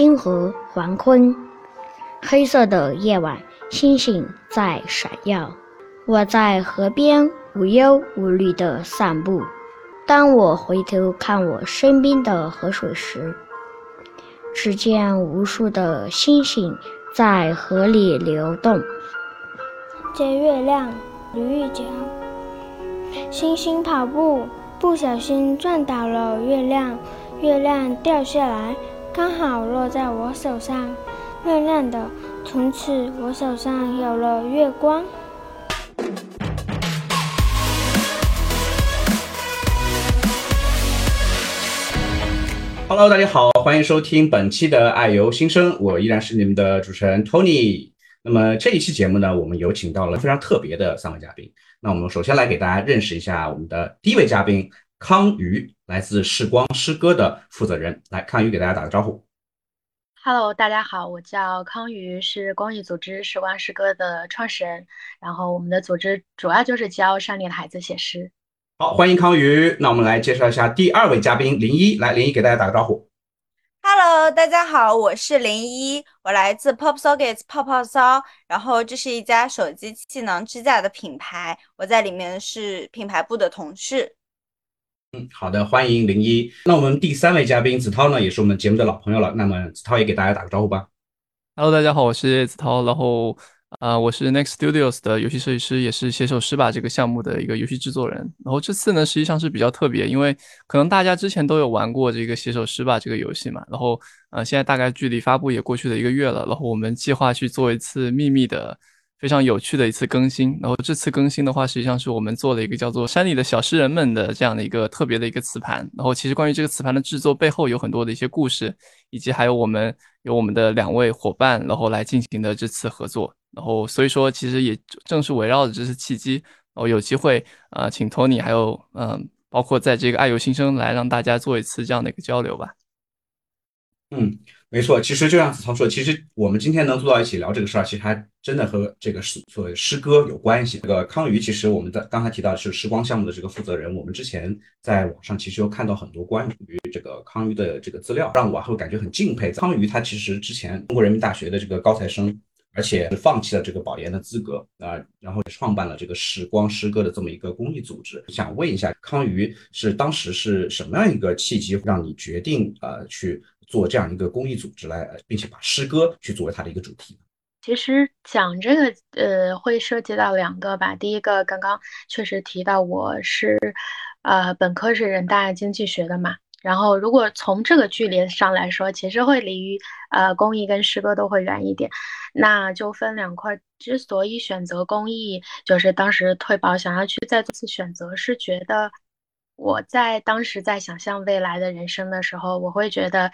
星河黄昏，黑色的夜晚，星星在闪耀。我在河边无忧无虑地散步。当我回头看我身边的河水时，只见无数的星星在河里流动。借月亮捋一脚，星星跑步不小心撞倒了月亮，月亮掉下来，刚好落在我手上，亮亮的。从此我手上有了月光。Hello，大家好，欢迎收听本期的爱由心生，我依然是你们的主持人 Tony。那么这一期节目呢，我们有请到了非常特别的三位嘉宾。那我们首先来给大家认识一下我们的第一位嘉宾康瑜，来自视光诗歌的负责人。来，康瑜给大家打个招呼。Hello，大家好，我叫康瑜，是公益组织时光诗歌的创始人。然后我们的组织主要就是教山里的孩子写诗。好，欢迎康瑜。那我们来介绍一下第二位嘉宾林一，来，林一给大家打个招呼。Hello，大家好，我是林一，我来自 Pop Sockets 泡泡骚，然后这是一家手机气囊支架的品牌，我在里面是品牌部的同事。嗯，好的，欢迎零一。那我们第三位嘉宾子涛呢，也是我们节目的老朋友了。那么子涛也给大家打个招呼吧。Hello，大家好，我是子涛，然后。啊，我是 Next Studios 的游戏设计师，也是写手诗吧这个项目的一个游戏制作人。然后这次呢，实际上是比较特别，因为可能大家之前都有玩过这个写手诗吧这个游戏嘛。然后，呃，现在大概距离发布也过去了一个月了。然后我们计划去做一次秘密的。非常有趣的一次更新，然后这次更新的话，实际上是我们做了一个叫做《山里的小诗人们》的这样的一个特别的一个磁盘。然后其实关于这个磁盘的制作背后有很多的一些故事，以及还有我们有我们的两位伙伴，然后来进行的这次合作。然后所以说，其实也正是围绕着这次契机，然后有机会呃，请托尼还有嗯，包括在这个爱有新生来让大家做一次这样的一个交流吧。嗯。没错，其实就像子涛说，其实我们今天能坐到一起聊这个事儿，其实还真的和这个所谓诗歌有关系。这个康瑜，其实我们在刚才提到是时光项目的这个负责人，我们之前在网上其实有看到很多关于这个康瑜的这个资料，让我会感觉很敬佩。康瑜他其实之前中国人民大学的这个高材生，而且是放弃了这个保研的资格啊，然后创办了这个时光诗歌的这么一个公益组织。想问一下，康瑜是当时是什么样一个契机让你决定呃去？做这样一个公益组织来，并且把诗歌去作为它的一个主题。其实讲这个，呃，会涉及到两个吧。第一个，刚刚确实提到我是，呃，本科是人大经济学的嘛。然后，如果从这个距离上来说，其实会离于呃公益跟诗歌都会远一点。那就分两块。之所以选择公益，就是当时退保想要去再次选择，是觉得。我在当时在想象未来的人生的时候，我会觉得，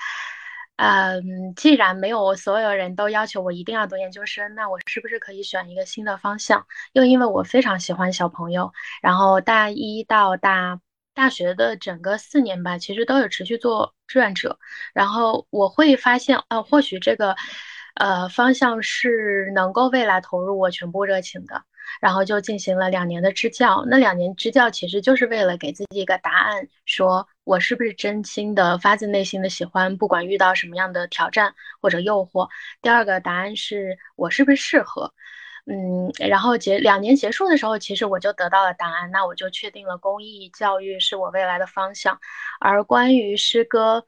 嗯，既然没有所有人都要求我一定要读研究生，那我是不是可以选一个新的方向？又因为我非常喜欢小朋友，然后大一到大大学的整个四年吧，其实都有持续做志愿者，然后我会发现，呃，或许这个，呃，方向是能够未来投入我全部热情的。然后就进行了两年的支教，那两年支教其实就是为了给自己一个答案，说我是不是真心的、发自内心的喜欢，不管遇到什么样的挑战或者诱惑。第二个答案是我是不是适合，嗯，然后结两年结束的时候，其实我就得到了答案，那我就确定了公益教育是我未来的方向。而关于诗歌，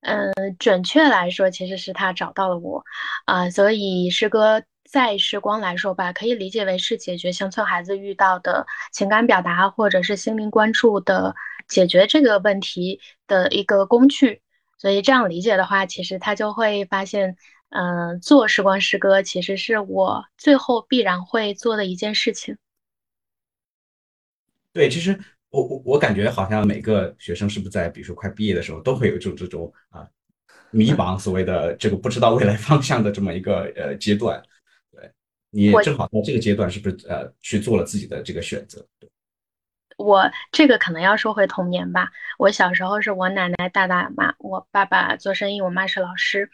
嗯，准确来说，其实是他找到了我，啊，所以诗歌。在时光来说吧，可以理解为是解决乡村孩子遇到的情感表达或者是心灵关注的解决这个问题的一个工具。所以这样理解的话，其实他就会发现，嗯，做时光诗歌其实是我最后必然会做的一件事情。对，其实我我我感觉好像每个学生是不是在比如说快毕业的时候，都会有这种这种啊迷茫，所谓的这个不知道未来方向的这么一个呃阶段。你正好在这个阶段，是不是呃去做了自己的这个选择？我这个可能要说回童年吧。我小时候是我奶奶大大妈，我爸爸做生意，我妈是老师。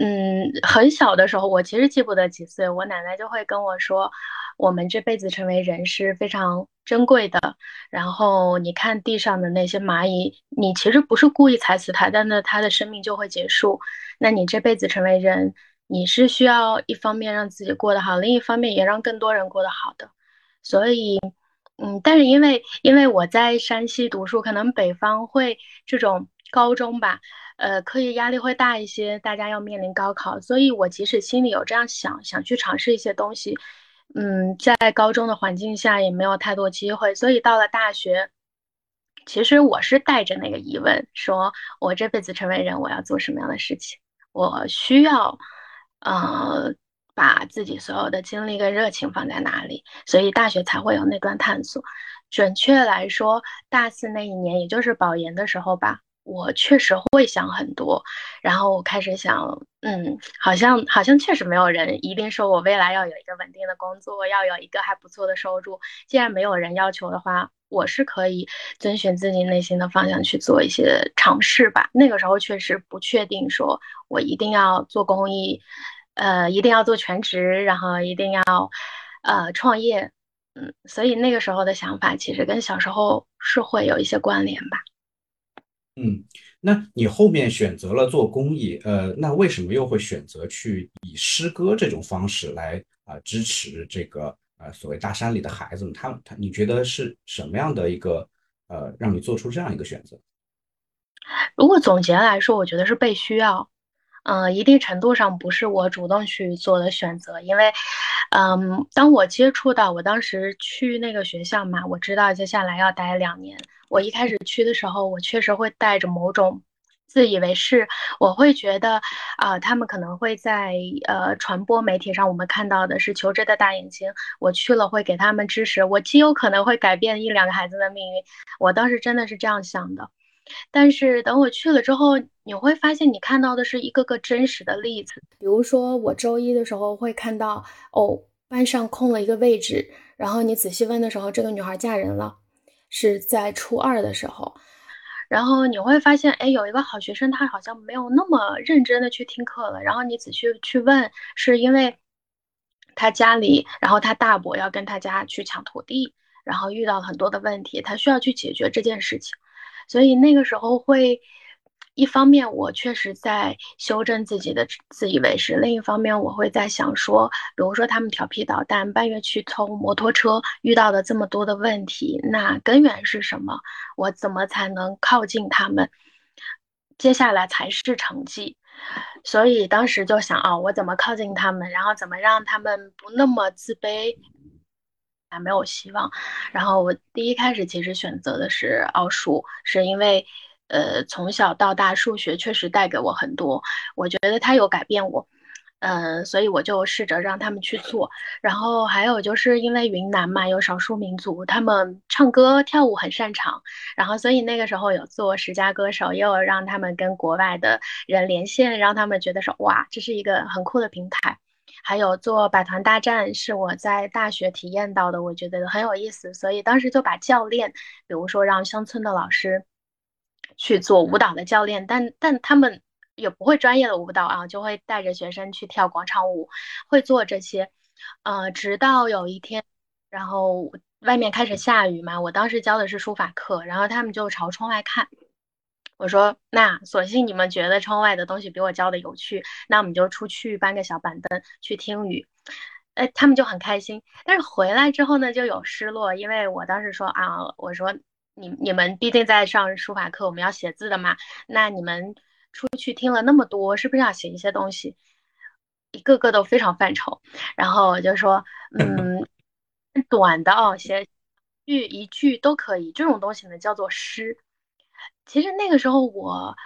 嗯，很小的时候，我其实记不得几岁，我奶奶就会跟我说，我们这辈子成为人是非常珍贵的。然后你看地上的那些蚂蚁，你其实不是故意踩死它，但那它的生命就会结束。那你这辈子成为人，你是需要一方面让自己过得好，另一方面也让更多人过得好的。所以，嗯，但是因为因为我在山西读书，可能北方会这种高中吧。呃，课业压力会大一些，大家要面临高考，所以我即使心里有这样想，想去尝试一些东西，嗯，在高中的环境下也没有太多机会，所以到了大学，其实我是带着那个疑问，说我这辈子成为人，我要做什么样的事情？我需要，呃，把自己所有的精力跟热情放在哪里？所以大学才会有那段探索。准确来说，大四那一年，也就是保研的时候吧。我确实会想很多，然后我开始想，嗯，好像好像确实没有人一定说我未来要有一个稳定的工作，要有一个还不错的收入。既然没有人要求的话，我是可以遵循自己内心的方向去做一些尝试吧。那个时候确实不确定说我一定要做公益，呃，一定要做全职，然后一定要呃创业，嗯，所以那个时候的想法其实跟小时候是会有一些关联吧。嗯，那你后面选择了做公益，呃，那为什么又会选择去以诗歌这种方式来啊支持这个呃所谓大山里的孩子们？他他，你觉得是什么样的一个呃让你做出这样一个选择？如果总结来说，我觉得是被需要，嗯，一定程度上不是我主动去做的选择，因为，嗯，当我接触到我当时去那个学校嘛，我知道接下来要待两年。我一开始去的时候，我确实会带着某种自以为是，我会觉得啊，他们可能会在呃传播媒体上，我们看到的是求知的大眼睛。我去了会给他们支持，我极有可能会改变一两个孩子的命运。我当时真的是这样想的。但是等我去了之后，你会发现你看到的是一个个真实的例子。比如说，我周一的时候会看到哦，班上空了一个位置，然后你仔细问的时候，这个女孩嫁人了。是在初二的时候，然后你会发现，哎，有一个好学生，他好像没有那么认真的去听课了。然后你仔细去问，是因为他家里，然后他大伯要跟他家去抢土地，然后遇到很多的问题，他需要去解决这件事情，所以那个时候会。一方面，我确实在修正自己的自以为是；另一方面，我会在想说，比如说他们调皮捣蛋，半夜去偷摩托车，遇到的这么多的问题，那根源是什么？我怎么才能靠近他们？接下来才是成绩。所以当时就想，哦，我怎么靠近他们？然后怎么让他们不那么自卑？啊，没有希望。然后我第一开始其实选择的是奥数，是因为。呃，从小到大，数学确实带给我很多，我觉得它有改变我，嗯，所以我就试着让他们去做。然后还有就是因为云南嘛，有少数民族，他们唱歌跳舞很擅长，然后所以那个时候有做十佳歌手，也有让他们跟国外的人连线，让他们觉得说哇，这是一个很酷的平台。还有做百团大战，是我在大学体验到的，我觉得很有意思，所以当时就把教练，比如说让乡村的老师。去做舞蹈的教练，但但他们也不会专业的舞蹈啊，就会带着学生去跳广场舞，会做这些，呃，直到有一天，然后外面开始下雨嘛，我当时教的是书法课，然后他们就朝窗外看，我说那索性你们觉得窗外的东西比我教的有趣，那我们就出去搬个小板凳去听雨，哎，他们就很开心，但是回来之后呢，就有失落，因为我当时说啊，我说。你你们毕竟在上书法课，我们要写字的嘛。那你们出去听了那么多，是不是要写一些东西？一个个都非常犯愁。然后我就说，嗯，短的哦，写句一句都可以。这种东西呢，叫做诗。其实那个时候我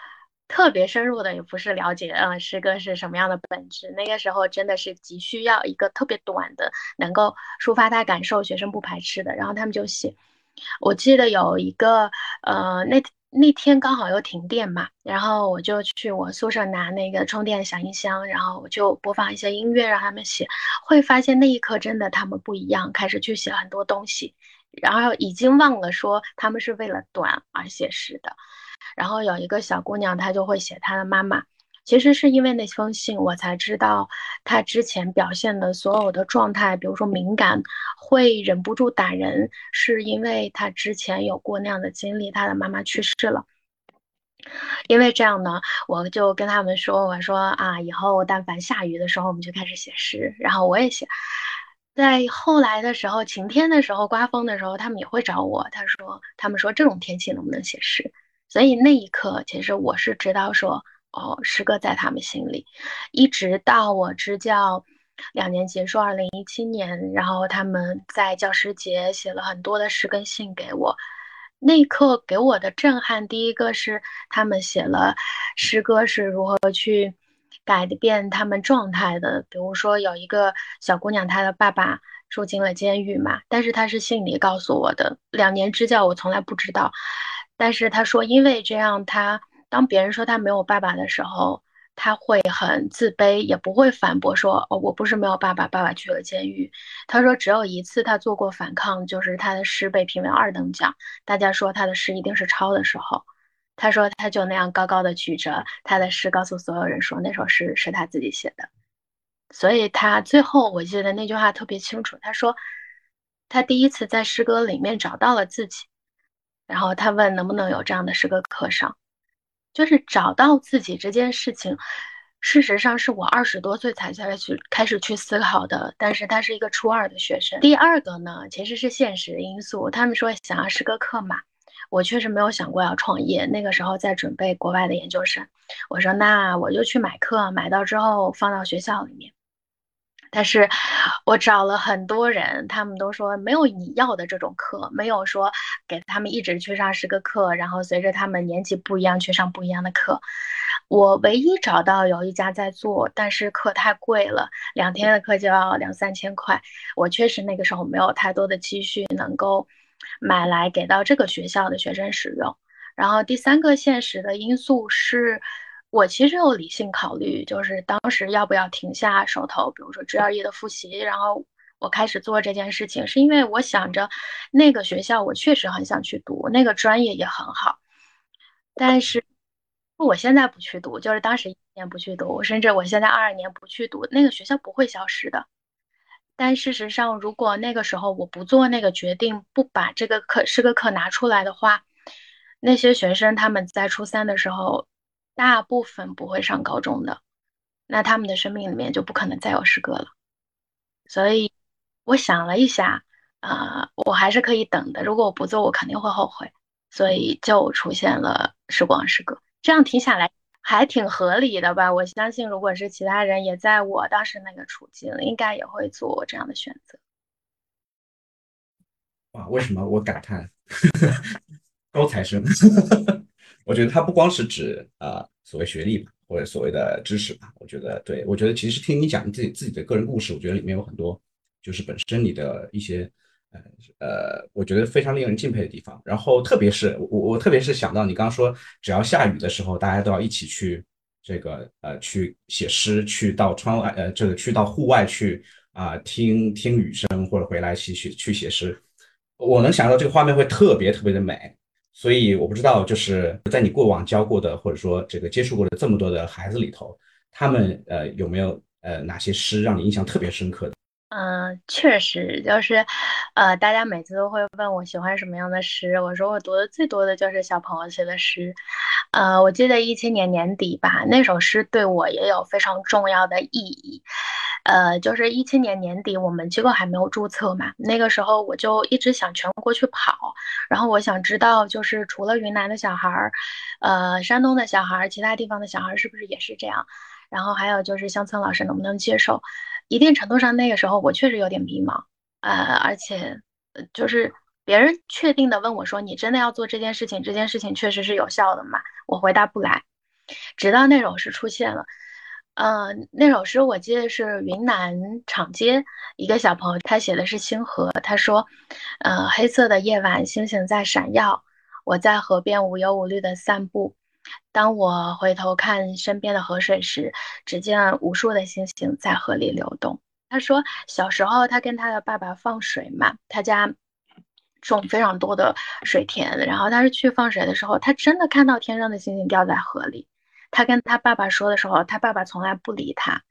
特别深入的也不是了解，嗯，诗歌是什么样的本质。那个时候真的是急需要一个特别短的，能够抒发他感受，学生不排斥的。然后他们就写。我记得有一个，呃，那那天刚好又停电嘛，然后我就去我宿舍拿那个充电小音箱，然后我就播放一些音乐让他们写，会发现那一刻真的他们不一样，开始去写很多东西，然后已经忘了说他们是为了短而写诗的。然后有一个小姑娘，她就会写她的妈妈，其实是因为那封信，我才知道他之前表现的所有的状态，比如说敏感，会忍不住打人，是因为他之前有过那样的经历，他的妈妈去世了。因为这样呢，我就跟他们说，我说啊，以后但凡下雨的时候，我们就开始写诗，然后我也写。在后来的时候，晴天的时候，刮风的时候，他们也会找我。他说，他们说这种天气能不能写诗？所以那一刻，其实我是知道说，哦，诗歌在他们心里。一直到我支教两年结束，二零一七年，然后他们在教师节写了很多的诗跟信给我。那一刻给我的震撼，第一个是他们写了诗歌是如何去改变他们状态的。比如说有一个小姑娘，她的爸爸住进了监狱嘛，但是她是信里告诉我的。两年支教我从来不知道，但是她说因为这样，她当别人说他没有爸爸的时候。他会很自卑，也不会反驳说：“哦，我不是没有爸爸，爸爸去了监狱。”他说只有一次他做过反抗，就是他的诗被评为二等奖，大家说他的诗一定是抄的时候，他说他就那样高高的举着他的诗，告诉所有人说那首诗是他自己写的。所以他最后我记得那句话特别清楚，他说他第一次在诗歌里面找到了自己，然后他问能不能有这样的诗歌课上。就是找到自己这件事情，事实上是我二十多岁才开始去开始去思考的。但是他是一个初二的学生。第二个呢，其实是现实因素。他们说想要试个课嘛，我确实没有想过要创业。那个时候在准备国外的研究生，我说那我就去买课，买到之后放到学校里面。但是，我找了很多人，他们都说没有你要的这种课，没有说给他们一直去上十个课，然后随着他们年纪不一样去上不一样的课。我唯一找到有一家在做，但是课太贵了，两天的课就要两三千块。我确实那个时候没有太多的积蓄能够买来给到这个学校的学生使用。然后第三个现实的因素是。我其实有理性考虑，就是当时要不要停下手头，比如说 GRE 的复习，然后我开始做这件事情，是因为我想着那个学校我确实很想去读，那个专业也很好。但是我现在不去读，就是当时一年不去读，甚至我现在二二年不去读，那个学校不会消失的。但事实上，如果那个时候我不做那个决定，不把这个课是个课拿出来的话，那些学生他们在初三的时候。大部分不会上高中的，那他们的生命里面就不可能再有诗歌了。所以我想了一下，啊，我还是可以等的。如果我不做，我肯定会后悔。所以就出现了时光诗歌，这样听下来还挺合理的吧？我相信，如果是其他人也在我当时那个处境，应该也会做这样的选择。哇，为什么我感叹 高材生？我觉得它不光是指啊所谓学历吧，或者所谓的知识吧。我觉得，对我觉得其实听你讲你自己自己的个人故事，我觉得里面有很多就是本身你的一些呃呃，我觉得非常令人敬佩的地方。然后特别是我我特别是想到你刚刚说，只要下雨的时候，大家都要一起去这个呃去写诗，去到窗外呃这个去到户外去啊听听雨声，或者回来去去去写诗。我能想到这个画面会特别特别的美。所以我不知道，就是在你过往教过的，或者说这个接触过的这么多的孩子里头，他们呃有没有呃哪些诗让你印象特别深刻的？嗯，确实就是，呃，大家每次都会问我喜欢什么样的诗，我说我读的最多的就是小朋友写的诗。呃，我记得一七年年底吧，那首诗对我也有非常重要的意义。呃，就是一七年年底，我们机构还没有注册嘛，那个时候我就一直想全国去跑，然后我想知道，就是除了云南的小孩儿，呃，山东的小孩儿，其他地方的小孩儿是不是也是这样？然后还有就是乡村老师能不能接受？一定程度上，那个时候我确实有点迷茫，呃，而且就是别人确定的问我说：“你真的要做这件事情？这件事情确实是有效的吗？”我回答不来，直到那首诗出现了。嗯，那首诗我记得是云南长街一个小朋友，他写的是星河。他说：“呃，黑色的夜晚，星星在闪耀，我在河边无忧无虑的散步。当我回头看身边的河水时，只见无数的星星在河里流动。”他说，小时候他跟他的爸爸放水嘛，他家种非常多的水田，然后他是去放水的时候，他真的看到天上的星星掉在河里。他跟他爸爸说的时候，他爸爸从来不理他。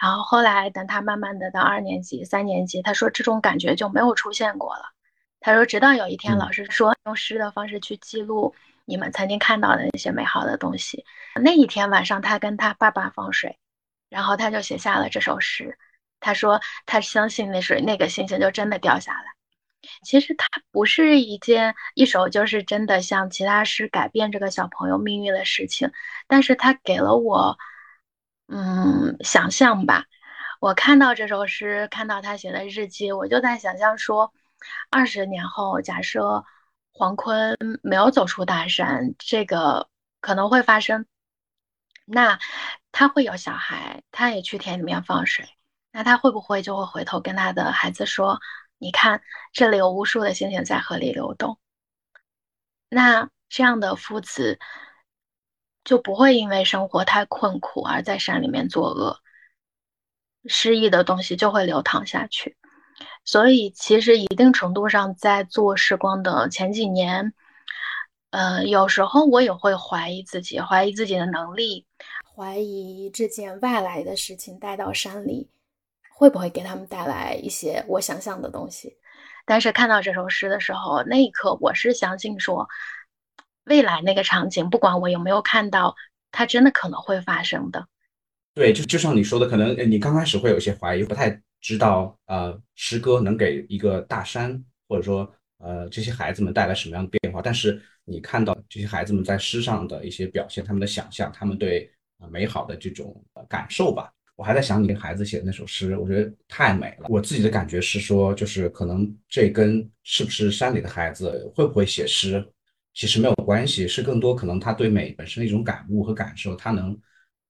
然后后来等他慢慢的到二年级、三年级，他说这种感觉就没有出现过了。他说直到有一天老师说用诗的方式去记录你们曾经看到的那些美好的东西，那一天晚上他跟他爸爸放水，然后他就写下了这首诗。他说他相信那水那个星星就真的掉下来。其实它不是一件一首就是真的像其他诗改变这个小朋友命运的事情，但是他给了我，嗯，想象吧。我看到这首诗，看到他写的日记，我就在想象说，二十年后，假设黄坤没有走出大山，这个可能会发生，那他会有小孩，他也去田里面放水，那他会不会就会回头跟他的孩子说？你看，这里有无数的星星在河里流动。那这样的父子就不会因为生活太困苦而在山里面作恶，失意的东西就会流淌下去。所以，其实一定程度上，在做时光的前几年，呃，有时候我也会怀疑自己，怀疑自己的能力，怀疑这件外来的事情带到山里。会不会给他们带来一些我想象的东西？但是看到这首诗的时候，那一刻我是相信说，未来那个场景，不管我有没有看到，它真的可能会发生的。对，就就像你说的，可能你刚开始会有些怀疑，不太知道呃，诗歌能给一个大山或者说呃这些孩子们带来什么样的变化。但是你看到这些孩子们在诗上的一些表现，他们的想象，他们对美好的这种感受吧。我还在想你给孩子写的那首诗，我觉得太美了。我自己的感觉是说，就是可能这跟是不是山里的孩子会不会写诗，其实没有关系，是更多可能他对美本身的一种感悟和感受，他能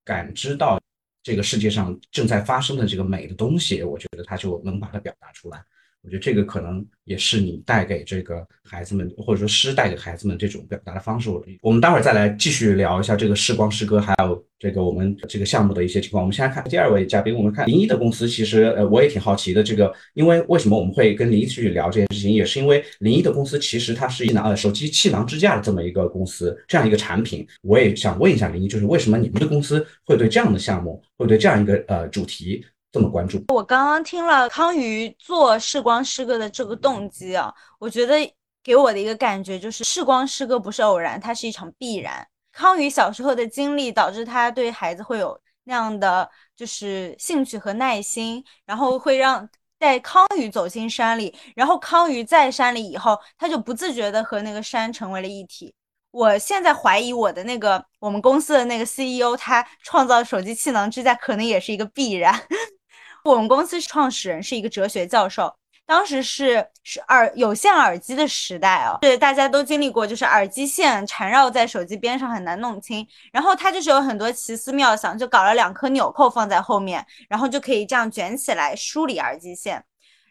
感知到这个世界上正在发生的这个美的东西，我觉得他就能把它表达出来。我觉得这个可能也是你带给这个孩子们，或者说诗带给孩子们这种表达的方式。我们待会儿再来继续聊一下这个视光诗歌，还有这个我们这个项目的一些情况。我们先来看第二位嘉宾，我们看林一的公司。其实呃，我也挺好奇的，这个因为为什么我们会跟林一去聊这件事情，也是因为林一的公司其实它是一囊呃手机气囊支架的这么一个公司，这样一个产品。我也想问一下林一，就是为什么你们的公司会对这样的项目，会对这样一个呃主题？这么关注我刚刚听了康宇做视光诗歌的这个动机啊，我觉得给我的一个感觉就是视光诗歌不是偶然，它是一场必然。康宇小时候的经历导致他对孩子会有那样的就是兴趣和耐心，然后会让带康宇走进山里，然后康宇在山里以后，他就不自觉的和那个山成为了一体。我现在怀疑我的那个我们公司的那个 CEO，他创造手机气囊支架可能也是一个必然。我们公司创始人是一个哲学教授，当时是是耳有线耳机的时代哦，对，大家都经历过，就是耳机线缠绕在手机边上很难弄清，然后他就是有很多奇思妙想，就搞了两颗纽扣放在后面，然后就可以这样卷起来梳理耳机线，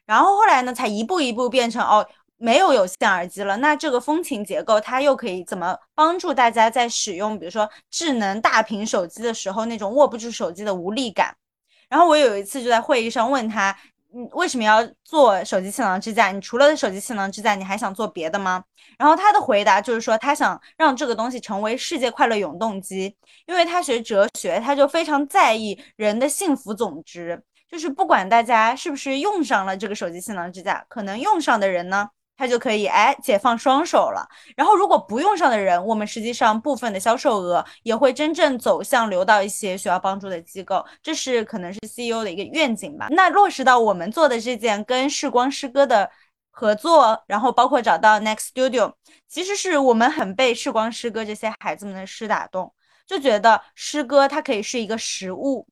然后后来呢，才一步一步变成哦，没有有线耳机了，那这个风琴结构它又可以怎么帮助大家在使用，比如说智能大屏手机的时候那种握不住手机的无力感。然后我有一次就在会议上问他，嗯，为什么要做手机气囊支架？你除了手机气囊支架，你还想做别的吗？然后他的回答就是说，他想让这个东西成为世界快乐永动机，因为他学哲学，他就非常在意人的幸福总值，就是不管大家是不是用上了这个手机气囊支架，可能用上的人呢。他就可以哎解放双手了。然后如果不用上的人，我们实际上部分的销售额也会真正走向流到一些需要帮助的机构，这是可能是 CEO 的一个愿景吧。那落实到我们做的这件跟视光诗歌的合作，然后包括找到 Next Studio，其实是我们很被视光诗歌这些孩子们的诗打动，就觉得诗歌它可以是一个实物，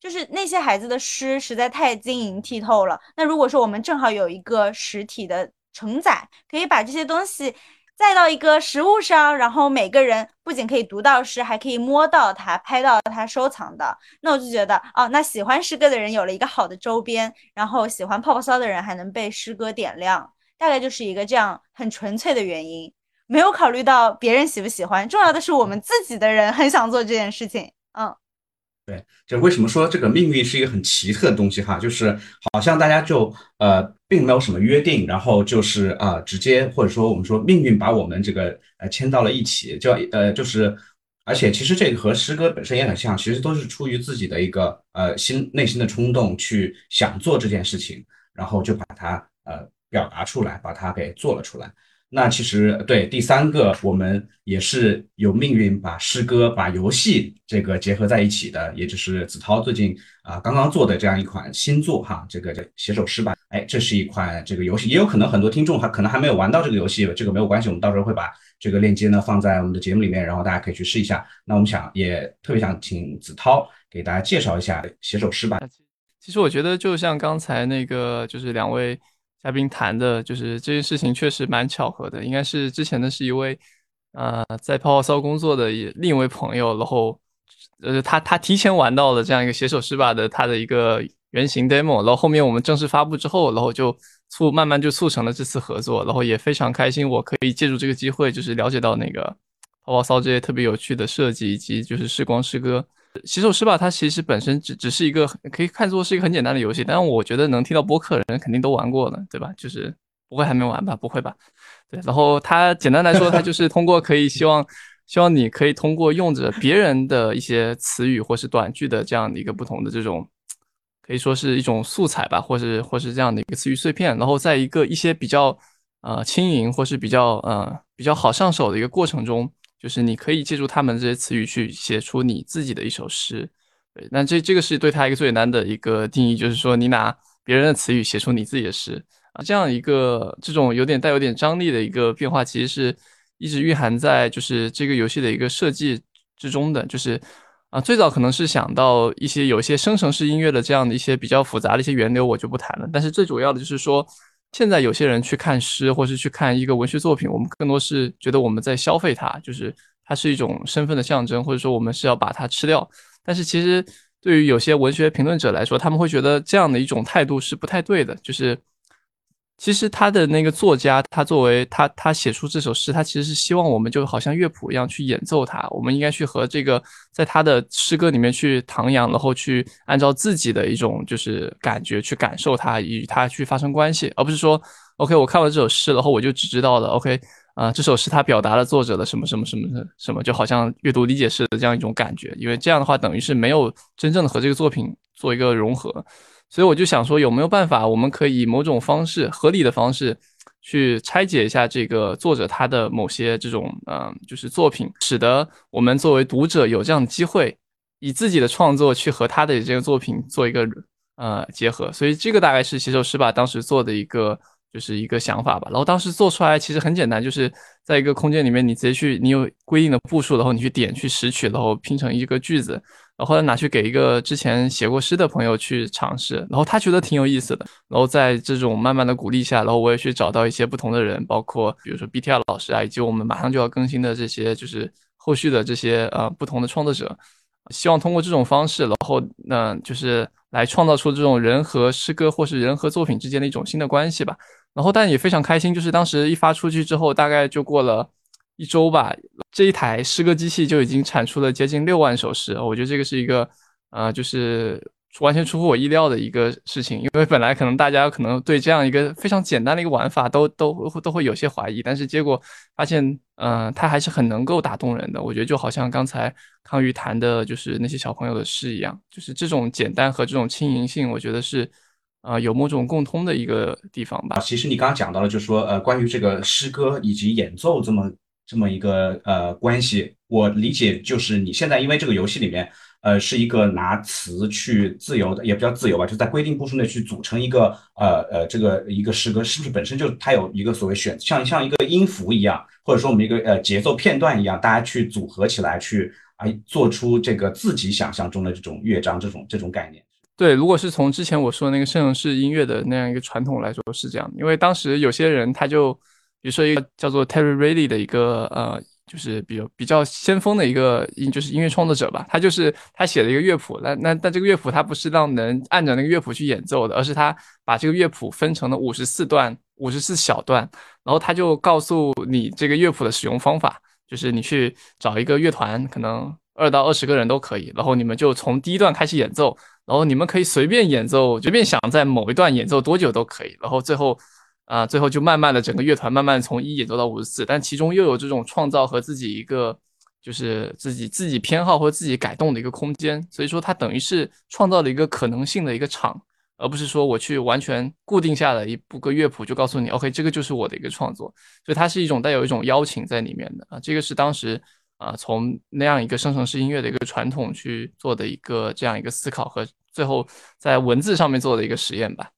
就是那些孩子的诗实在太晶莹剔透了。那如果说我们正好有一个实体的。承载可以把这些东西载到一个实物上，然后每个人不仅可以读到诗，还可以摸到它、拍到它、收藏的。那我就觉得，哦，那喜欢诗歌的人有了一个好的周边，然后喜欢泡泡骚的人还能被诗歌点亮，大概就是一个这样很纯粹的原因，没有考虑到别人喜不喜欢，重要的是我们自己的人很想做这件事情。嗯。对，就为什么说这个命运是一个很奇特的东西哈，就是好像大家就呃并没有什么约定，然后就是啊直接或者说我们说命运把我们这个呃牵到了一起，就呃就是而且其实这个和诗歌本身也很像，其实都是出于自己的一个呃心内心的冲动去想做这件事情，然后就把它呃表达出来，把它给做了出来。那其实对第三个，我们也是有命运把诗歌、把游戏这个结合在一起的，也就是子韬最近啊刚刚做的这样一款新作哈，这个叫写首诗吧。哎，这是一款这个游戏，也有可能很多听众还可能还没有玩到这个游戏，这个没有关系，我们到时候会把这个链接呢放在我们的节目里面，然后大家可以去试一下。那我们想也特别想请子韬给大家介绍一下写首诗吧。其实我觉得就像刚才那个就是两位。嘉宾谈的就是这件事情，确实蛮巧合的。应该是之前的是一位，呃，在泡泡骚工作的另一位朋友，然后，呃，他他提前玩到了这样一个写手诗吧的他的一个原型 demo，然后后面我们正式发布之后，然后就促慢慢就促成了这次合作，然后也非常开心，我可以借助这个机会，就是了解到那个泡泡骚这些特别有趣的设计，以及就是时光诗歌。洗手诗吧，它其实本身只只是一个可以看作是一个很简单的游戏，但是我觉得能听到播客的人肯定都玩过了，对吧？就是不会还没玩吧？不会吧？对。然后它简单来说，它就是通过可以希望希望你可以通过用着别人的一些词语或是短句的这样的一个不同的这种，可以说是一种素材吧，或是或是这样的一个词语碎片，然后在一个一些比较呃轻盈或是比较呃比较好上手的一个过程中。就是你可以借助他们这些词语去写出你自己的一首诗，对，那这这个是对他一个最简单的一个定义，就是说你拿别人的词语写出你自己的诗。啊，这样一个这种有点带有点张力的一个变化，其实是一直蕴含在就是这个游戏的一个设计之中的，就是啊，最早可能是想到一些有一些生成式音乐的这样的一些比较复杂的一些源流，我就不谈了，但是最主要的就是说。现在有些人去看诗，或是去看一个文学作品，我们更多是觉得我们在消费它，就是它是一种身份的象征，或者说我们是要把它吃掉。但是其实对于有些文学评论者来说，他们会觉得这样的一种态度是不太对的，就是。其实他的那个作家，他作为他他写出这首诗，他其实是希望我们就好像乐谱一样去演奏它。我们应该去和这个在他的诗歌里面去徜徉，然后去按照自己的一种就是感觉去感受它，与它去发生关系，而不是说，OK，我看完这首诗，然后我就只知道了，OK，啊，这首诗它表达了作者的什么什么什么什么，就好像阅读理解式的这样一种感觉。因为这样的话，等于是没有真正的和这个作品做一个融合。所以我就想说，有没有办法，我们可以某种方式、合理的方式，去拆解一下这个作者他的某些这种，嗯，就是作品，使得我们作为读者有这样的机会，以自己的创作去和他的这个作品做一个呃结合。所以这个大概是写首诗吧当时做的一个就是一个想法吧。然后当时做出来其实很简单，就是在一个空间里面，你直接去，你有规定的步数，然后你去点去拾取，然后拼成一个句子。然后拿去给一个之前写过诗的朋友去尝试，然后他觉得挺有意思的。然后在这种慢慢的鼓励下，然后我也去找到一些不同的人，包括比如说 BTR 老师啊，以及我们马上就要更新的这些就是后续的这些呃不同的创作者，希望通过这种方式，然后那就是来创造出这种人和诗歌或是人和作品之间的一种新的关系吧。然后但也非常开心，就是当时一发出去之后，大概就过了。一周吧，这一台诗歌机器就已经产出了接近六万首诗。我觉得这个是一个，呃，就是完全出乎我意料的一个事情。因为本来可能大家可能对这样一个非常简单的一个玩法都 都都会有些怀疑，但是结果发现，嗯，它还是很能够打动人的。我觉得就好像刚才康瑜谈的，就是那些小朋友的诗一样，就是这种简单和这种轻盈性，我觉得是，呃，有某种共通的一个地方吧。其实你刚刚讲到了，就是说，呃，关于这个诗歌以及演奏这么。这么一个呃关系，我理解就是你现在因为这个游戏里面，呃，是一个拿词去自由的，也不叫自由吧，就在规定步数内去组成一个呃呃这个一个诗歌，是不是本身就它有一个所谓选像像一个音符一样，或者说我们一个呃节奏片段一样，大家去组合起来去啊做出这个自己想象中的这种乐章这种这种概念。对，如果是从之前我说的那个圣式音乐的那样一个传统来说是这样，因为当时有些人他就。比如说一个叫做 Terry Riley 的一个呃，就是比较比较先锋的一个音，就是音乐创作者吧。他就是他写了一个乐谱，那那但这个乐谱他不是让能按照那个乐谱去演奏的，而是他把这个乐谱分成了五十四段、五十四小段，然后他就告诉你这个乐谱的使用方法，就是你去找一个乐团，可能二到二十个人都可以，然后你们就从第一段开始演奏，然后你们可以随便演奏，随便想在某一段演奏多久都可以，然后最后。啊，最后就慢慢的整个乐团慢慢从一演奏到五十四，但其中又有这种创造和自己一个就是自己自己偏好或自己改动的一个空间。所以说，它等于是创造了一个可能性的一个场，而不是说我去完全固定下来一部个乐谱，就告诉你，OK，这个就是我的一个创作。所以它是一种带有一种邀请在里面的啊，这个是当时啊从那样一个生成式音乐的一个传统去做的一个这样一个思考和最后在文字上面做的一个实验吧。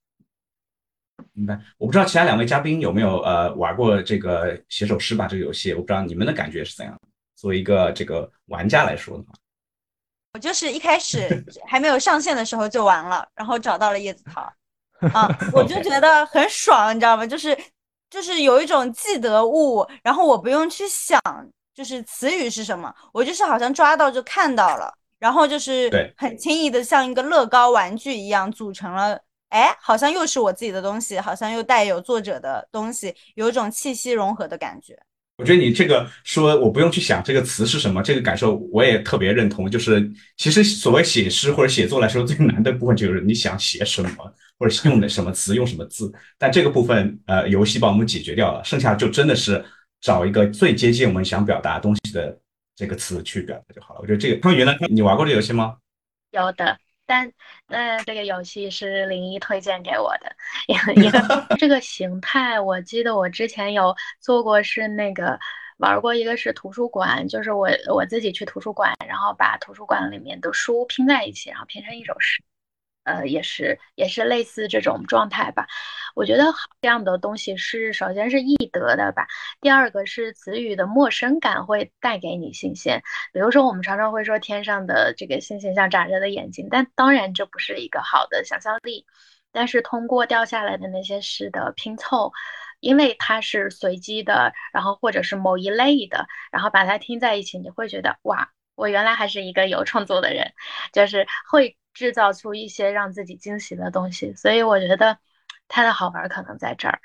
明白，我不知道其他两位嘉宾有没有呃玩过这个写首诗吧这个游戏，我不知道你们的感觉是怎样。作为一个这个玩家来说的话，我就是一开始 还没有上线的时候就玩了，然后找到了叶子桃，啊，我就觉得很爽，你知道吗？就是就是有一种既得物，然后我不用去想，就是词语是什么，我就是好像抓到就看到了，然后就是很轻易的像一个乐高玩具一样组成了。哎，好像又是我自己的东西，好像又带有作者的东西，有一种气息融合的感觉。我觉得你这个说我不用去想这个词是什么，这个感受我也特别认同。就是其实所谓写诗或者写作来说，最难的部分就是你想写什么，或者用的什么词，用什么字。但这个部分，呃，游戏帮我们解决掉了，剩下就真的是找一个最接近我们想表达东西的这个词去表达就好了。我觉得这个汤圆呢，你玩过这游戏吗？有的。但那这个游戏是林一推荐给我的，这个形态，我记得我之前有做过，是那个玩过一个是图书馆，就是我我自己去图书馆，然后把图书馆里面的书拼在一起，然后拼成一首诗。呃，也是也是类似这种状态吧。我觉得这样的东西是首先是易得的吧，第二个是词语的陌生感会带给你新鲜。比如说，我们常常会说天上的这个星星像眨着的眼睛，但当然这不是一个好的想象力。但是通过掉下来的那些诗的拼凑，因为它是随机的，然后或者是某一类的，然后把它听在一起，你会觉得哇，我原来还是一个有创作的人，就是会。制造出一些让自己惊喜的东西，所以我觉得它的好玩可能在这儿。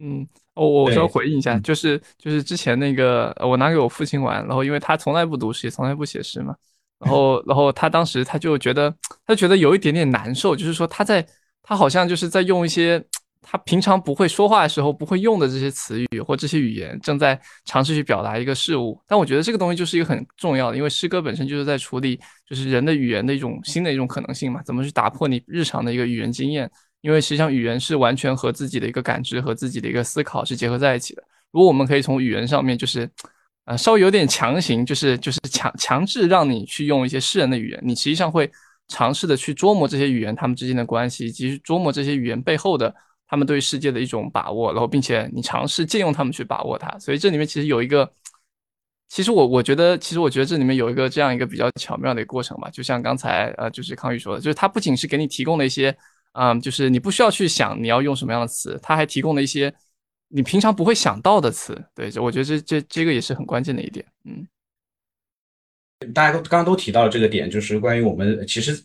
嗯，我我稍微回应一下，就是就是之前那个我拿给我父亲玩，然后因为他从来不读诗，也从来不写诗嘛，然后 然后他当时他就觉得他觉得有一点点难受，就是说他在他好像就是在用一些。他平常不会说话的时候不会用的这些词语或这些语言，正在尝试去表达一个事物。但我觉得这个东西就是一个很重要的，因为诗歌本身就是在处理就是人的语言的一种新的一种可能性嘛。怎么去打破你日常的一个语言经验？因为实际上语言是完全和自己的一个感知和自己的一个思考是结合在一起的。如果我们可以从语言上面就是，呃，稍微有点强行，就是就是强强制让你去用一些诗人的语言，你实际上会尝试的去琢磨这些语言它们之间的关系，以及琢磨这些语言背后的。他们对世界的一种把握，然后并且你尝试借用他们去把握它，所以这里面其实有一个，其实我我觉得，其实我觉得这里面有一个这样一个比较巧妙的一个过程吧，就像刚才呃，就是康宇说的，就是它不仅是给你提供了一些，嗯，就是你不需要去想你要用什么样的词，它还提供了一些你平常不会想到的词，对，我觉得这这这个也是很关键的一点，嗯，大家都刚刚都提到了这个点，就是关于我们其实。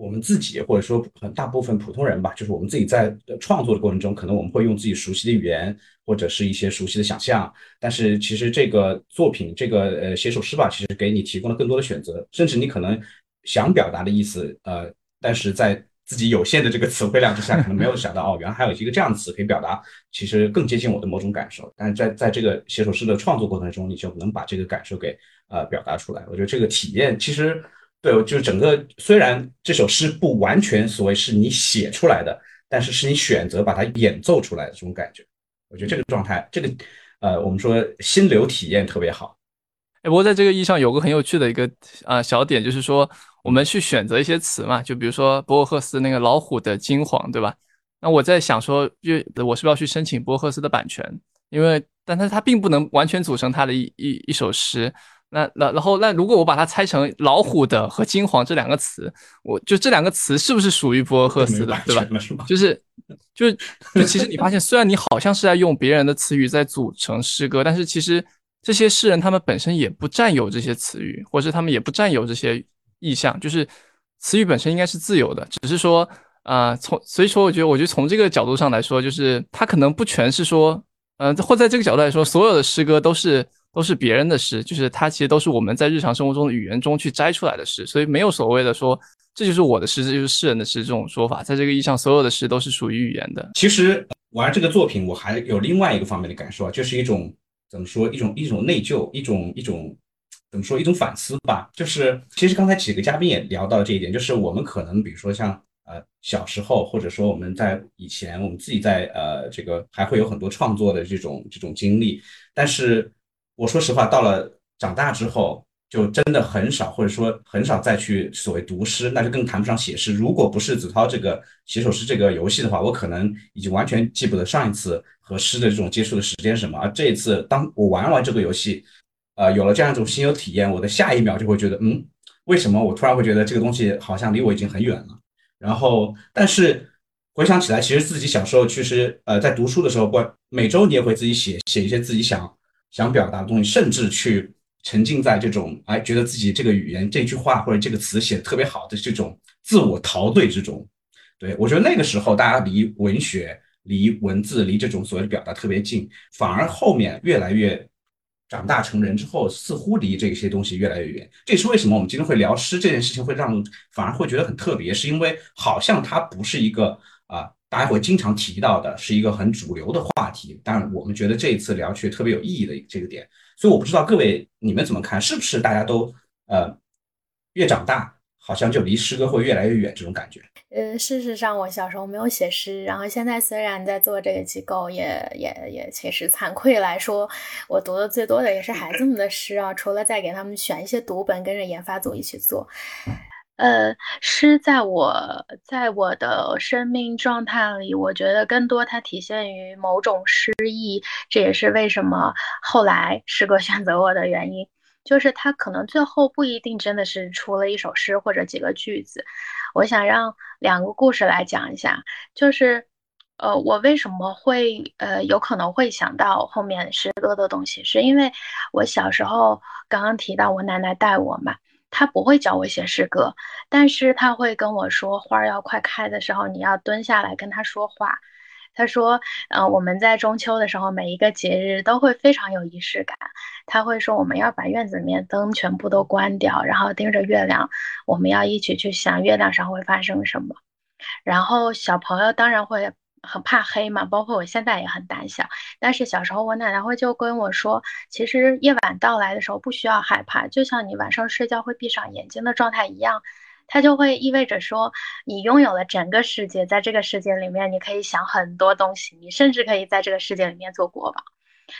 我们自己，或者说很大部分普通人吧，就是我们自己在创作的过程中，可能我们会用自己熟悉的语言，或者是一些熟悉的想象。但是其实这个作品，这个呃写首诗吧，其实给你提供了更多的选择，甚至你可能想表达的意思，呃，但是在自己有限的这个词汇量之下，可能没有想到哦，原来还有一个这样的词可以表达，其实更接近我的某种感受。但是在在这个写首诗的创作过程中，你就能把这个感受给呃表达出来。我觉得这个体验其实。对，就是整个虽然这首诗不完全所谓是你写出来的，但是是你选择把它演奏出来的这种感觉，我觉得这个状态，这个呃，我们说心流体验特别好。哎，不过在这个意义上有个很有趣的一个啊小点，就是说我们去选择一些词嘛，就比如说博尔赫斯那个老虎的金黄，对吧？那我在想说，就我是不是要去申请博尔赫斯的版权？因为，但是它并不能完全组成他的一一一首诗。那那然后那如果我把它拆成老虎的和金黄这两个词，我就这两个词是不是属于博尔赫斯的，对吧？就是就是其实你发现，虽然你好像是在用别人的词语在组成诗歌，但是其实这些诗人他们本身也不占有这些词语，或者他们也不占有这些意象，就是词语本身应该是自由的，只是说啊从所以说我觉得我觉得从这个角度上来说，就是它可能不全是说，嗯或在这个角度来说，所有的诗歌都是。都是别人的诗，就是它其实都是我们在日常生活中的语言中去摘出来的诗，所以没有所谓的说这就是我的诗，这就是世人的诗这种说法。在这个意义上，所有的诗都是属于语言的。其实玩这个作品，我还有另外一个方面的感受啊，就是一种怎么说，一种一种内疚，一种一种怎么说一种反思吧。就是其实刚才几个嘉宾也聊到这一点，就是我们可能比如说像呃小时候，或者说我们在以前，我们自己在呃这个还会有很多创作的这种这种经历，但是我说实话，到了长大之后。就真的很少，或者说很少再去所谓读诗，那就更谈不上写诗。如果不是子韬这个写首诗这个游戏的话，我可能已经完全记不得上一次和诗的这种接触的时间什么。而这一次，当我玩完这个游戏，呃，有了这样一种新有体验，我的下一秒就会觉得，嗯，为什么我突然会觉得这个东西好像离我已经很远了？然后，但是回想起来，其实自己小时候其实，呃，在读书的时候，不每周你也会自己写写一些自己想想表达的东西，甚至去。沉浸在这种哎，觉得自己这个语言、这句话或者这个词写的特别好的这种自我陶醉之中，对我觉得那个时候大家离文学、离文字、离这种所谓的表达特别近，反而后面越来越长大成人之后，似乎离这些东西越来越远。这也是为什么我们今天会聊诗这件事情，会让反而会觉得很特别，是因为好像它不是一个啊大家会经常提到的，是一个很主流的话题。但我们觉得这一次聊却特别有意义的这个点。所以我不知道各位你们怎么看，是不是大家都呃越长大，好像就离诗歌会越来越远这种感觉？呃，事实上我小时候没有写诗，然后现在虽然在做这个机构，也也也其实惭愧来说，我读的最多的也是孩子们的诗啊，除了在给他们选一些读本，跟着研发组一起做。呃，诗在我在我的生命状态里，我觉得更多它体现于某种诗意，这也是为什么后来诗歌选择我的原因，就是它可能最后不一定真的是出了一首诗或者几个句子。我想让两个故事来讲一下，就是呃，我为什么会呃有可能会想到后面诗歌的东西，是因为我小时候刚刚提到我奶奶带我嘛。他不会教我写诗歌，但是他会跟我说，花儿要快开的时候，你要蹲下来跟他说话。他说，嗯，我们在中秋的时候，每一个节日都会非常有仪式感。他会说，我们要把院子里面灯全部都关掉，然后盯着月亮，我们要一起去想月亮上会发生什么。然后小朋友当然会。很怕黑嘛，包括我现在也很胆小。但是小时候，我奶奶会就跟我说，其实夜晚到来的时候不需要害怕，就像你晚上睡觉会闭上眼睛的状态一样，它就会意味着说，你拥有了整个世界，在这个世界里面，你可以想很多东西，你甚至可以在这个世界里面做国王。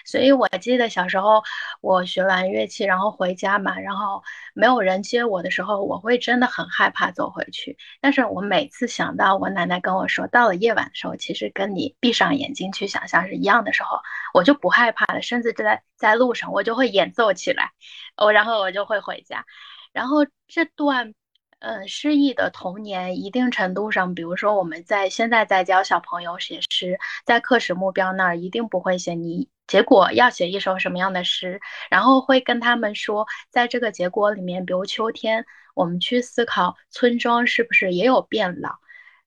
所以我记得小时候我学完乐器，然后回家嘛，然后没有人接我的时候，我会真的很害怕走回去。但是我每次想到我奶奶跟我说，到了夜晚的时候，其实跟你闭上眼睛去想象是一样的时候，我就不害怕了，甚至在在路上我就会演奏起来，我然后我就会回家。然后这段。嗯，诗意的童年，一定程度上，比如说我们在现在在教小朋友写诗，在课时目标那儿一定不会写你结果要写一首什么样的诗，然后会跟他们说，在这个结果里面，比如秋天，我们去思考村庄是不是也有变老，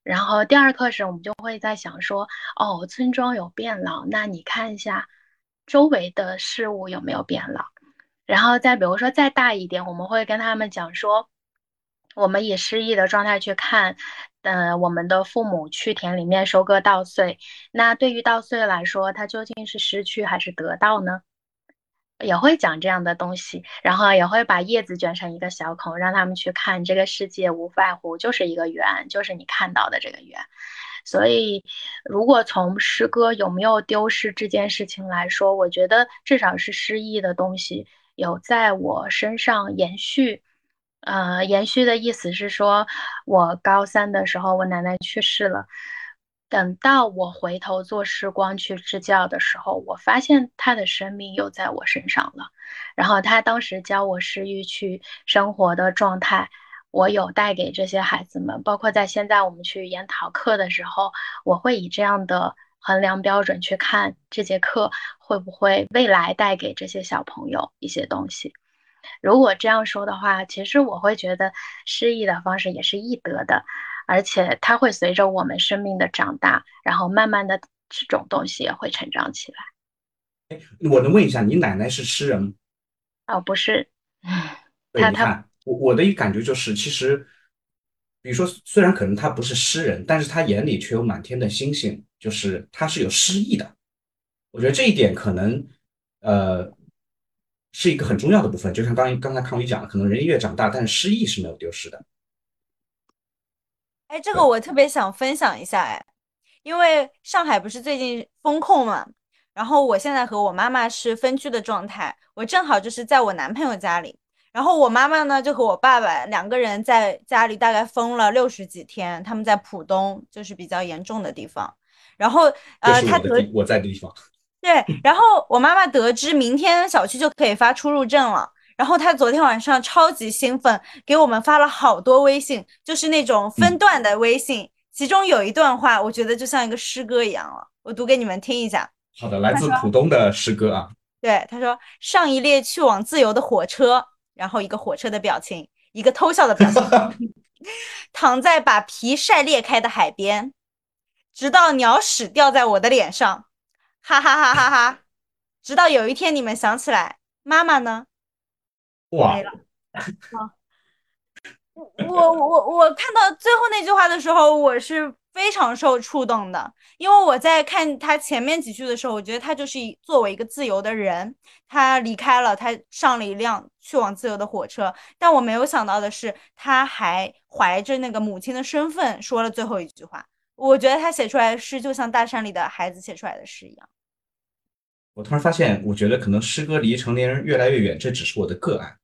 然后第二课时我们就会在想说，哦，村庄有变老，那你看一下周围的事物有没有变老，然后再比如说再大一点，我们会跟他们讲说。我们以失忆的状态去看，嗯，我们的父母去田里面收割稻穗，那对于稻穗来说，它究竟是失去还是得到呢？也会讲这样的东西，然后也会把叶子卷成一个小孔，让他们去看这个世界，无外乎就是一个圆，就是你看到的这个圆。所以，如果从诗歌有没有丢失这件事情来说，我觉得至少是失忆的东西有在我身上延续。呃，延续的意思是说，我高三的时候，我奶奶去世了。等到我回头做时光去支教的时候，我发现她的生命又在我身上了。然后她当时教我诗意去生活的状态，我有带给这些孩子们。包括在现在我们去研讨课的时候，我会以这样的衡量标准去看这节课会不会未来带给这些小朋友一些东西。如果这样说的话，其实我会觉得失忆的方式也是易得的，而且它会随着我们生命的长大，然后慢慢的这种东西也会成长起来。我能问一下，你奶奶是诗人吗？哦，不是。他他我我的一感觉就是，其实，比如说，虽然可能他不是诗人，但是他眼里却有满天的星星，就是他是有诗意的。我觉得这一点可能，呃。是一个很重要的部分。就像刚刚才康宇讲的，可能人越长大，但是诗意是没有丢失的。哎，这个我特别想分享一下，哎，因为上海不是最近封控嘛，然后我现在和我妈妈是分居的状态，我正好就是在我男朋友家里，然后我妈妈呢就和我爸爸两个人在家里大概封了六十几天，他们在浦东，就是比较严重的地方，然后呃，他得我在的地方，对，然后我妈妈得知明天小区就可以发出入证了。然后她昨天晚上超级兴奋，给我们发了好多微信，就是那种分段的微信。其中有一段话，我觉得就像一个诗歌一样了，我读给你们听一下。好的，来自浦东的诗歌啊。对，他说：“上一列去往自由的火车，然后一个火车的表情，一个偷笑的表情，躺在把皮晒裂开的海边，直到鸟屎掉在我的脸上，哈哈哈哈哈！直到有一天你们想起来，妈妈呢？”没了。我我我看到最后那句话的时候，我是非常受触动的，因为我在看他前面几句的时候，我觉得他就是作为一个自由的人，他离开了，他上了一辆去往自由的火车。但我没有想到的是，他还怀着那个母亲的身份说了最后一句话。我觉得他写出来的诗，就像大山里的孩子写出来的诗一样。我突然发现，我觉得可能诗歌离成年人越来越远，这只是我的个案。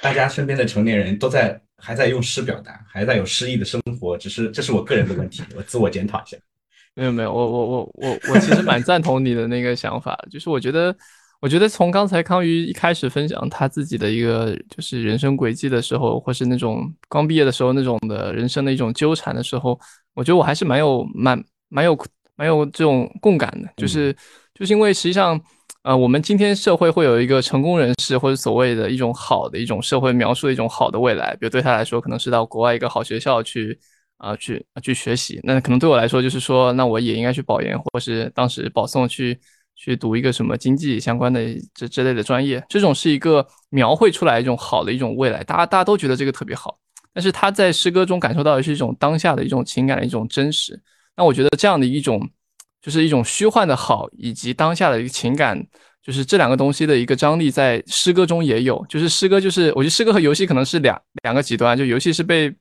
大家身边的成年人都在还在用诗表达，还在有诗意的生活，只是这是我个人的问题，我自我检讨一下。没有没有，我我我我我其实蛮赞同你的那个想法，就是我觉得我觉得从刚才康瑜一开始分享他自己的一个就是人生轨迹的时候，或是那种刚毕业的时候那种的人生的一种纠缠的时候，我觉得我还是蛮有蛮蛮有蛮有这种共感的，就是就是因为实际上。呃，我们今天社会会有一个成功人士或者所谓的一种好的一种社会描述的一种好的未来，比如对他来说可能是到国外一个好学校去啊去去学习，那可能对我来说就是说，那我也应该去保研，或是当时保送去去读一个什么经济相关的这之类的专业，这种是一个描绘出来一种好的一种未来，大家大家都觉得这个特别好，但是他在诗歌中感受到的是一种当下的一种情感的一种真实，那我觉得这样的一种。就是一种虚幻的好，以及当下的一个情感，就是这两个东西的一个张力，在诗歌中也有。就是诗歌，就是我觉得诗歌和游戏可能是两两个极端。就游戏是被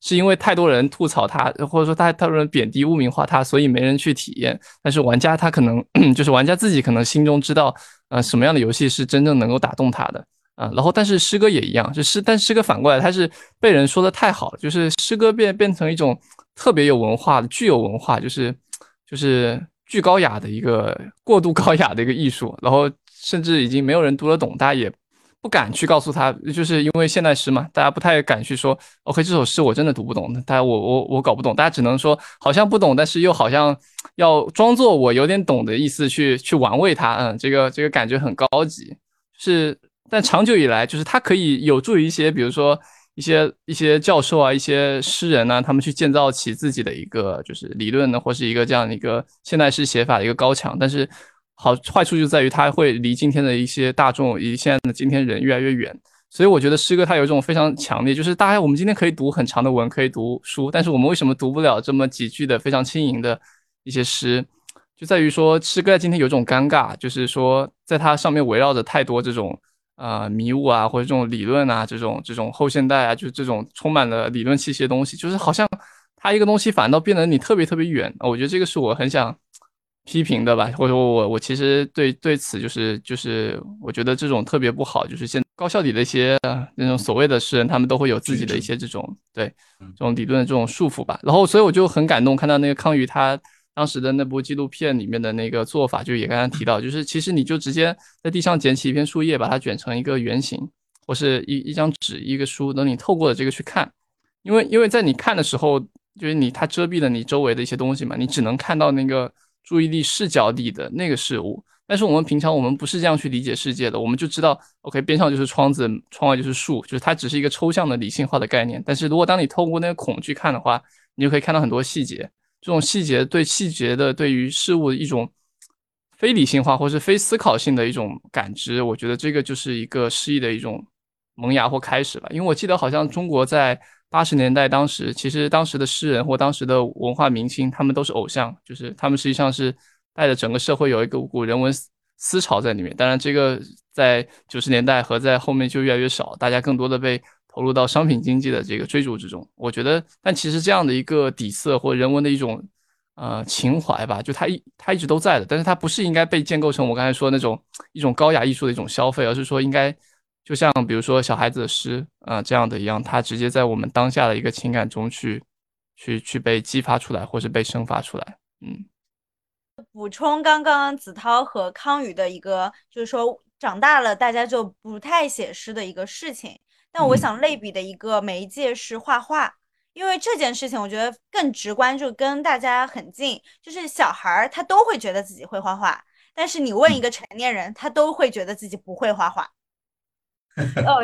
是因为太多人吐槽它，或者说太太多人贬低污名化它，所以没人去体验。但是玩家他可能 就是玩家自己可能心中知道，呃，什么样的游戏是真正能够打动他的啊。然后，但是诗歌也一样，就是但诗歌反过来，它是被人说的太好了，就是诗歌变变成一种特别有文化的、具有文化，就是。就是巨高雅的一个过度高雅的一个艺术，然后甚至已经没有人读得懂，大家也不敢去告诉他，就是因为现代诗嘛，大家不太敢去说，OK，这首诗我真的读不懂，大家我我我搞不懂，大家只能说好像不懂，但是又好像要装作我有点懂的意思去去玩味它，嗯，这个这个感觉很高级，是，但长久以来，就是它可以有助于一些，比如说。一些一些教授啊，一些诗人呢，他们去建造起自己的一个就是理论呢，或是一个这样的一个现代诗写法的一个高墙。但是好坏处就在于它会离今天的一些大众，以及现在的今天人越来越远。所以我觉得诗歌它有一种非常强烈，就是大家我们今天可以读很长的文，可以读书，但是我们为什么读不了这么几句的非常轻盈的一些诗？就在于说诗歌在今天有一种尴尬，就是说在它上面围绕着太多这种。啊，迷雾啊，或者这种理论啊，这种这种后现代啊，就是这种充满了理论气息的东西，就是好像它一个东西反倒变得你特别特别远。我觉得这个是我很想批评的吧，或者说我我其实对对此就是就是我觉得这种特别不好，就是现高校里的一些那种所谓的诗人，他们都会有自己的一些这种对这种理论的这种束缚吧。然后所以我就很感动，看到那个康宇他。当时的那部纪录片里面的那个做法，就也刚刚提到，就是其实你就直接在地上捡起一片树叶，把它卷成一个圆形，或是一一张纸、一个书，等你透过了这个去看，因为因为在你看的时候，就是你它遮蔽了你周围的一些东西嘛，你只能看到那个注意力视角里的那个事物。但是我们平常我们不是这样去理解世界的，我们就知道，OK，边上就是窗子，窗外就是树，就是它只是一个抽象的理性化的概念。但是如果当你透过那个孔去看的话，你就可以看到很多细节。这种细节对细节的对于事物的一种非理性化或是非思考性的一种感知，我觉得这个就是一个诗意的一种萌芽或开始吧。因为我记得好像中国在八十年代当时，其实当时的诗人或当时的文化明星，他们都是偶像，就是他们实际上是带着整个社会有一个股人文思潮在里面。当然，这个在九十年代和在后面就越来越少，大家更多的被投入到商品经济的这个追逐之中。我觉得，但其实这样的一个底色或人文的一种呃情怀吧，就它一它一直都在的，但是它不是应该被建构成我刚才说那种一种高雅艺术的一种消费，而是说应该就像比如说小孩子的诗啊这样的一样，它直接在我们当下的一个情感中去去去被激发出来，或是被生发出来。嗯。补充刚刚子韬和康宇的一个，就是说长大了大家就不太写诗的一个事情。但我想类比的一个媒介是画画，因为这件事情我觉得更直观，就跟大家很近。就是小孩儿他都会觉得自己会画画，但是你问一个成年人，他都会觉得自己不会画画。哦，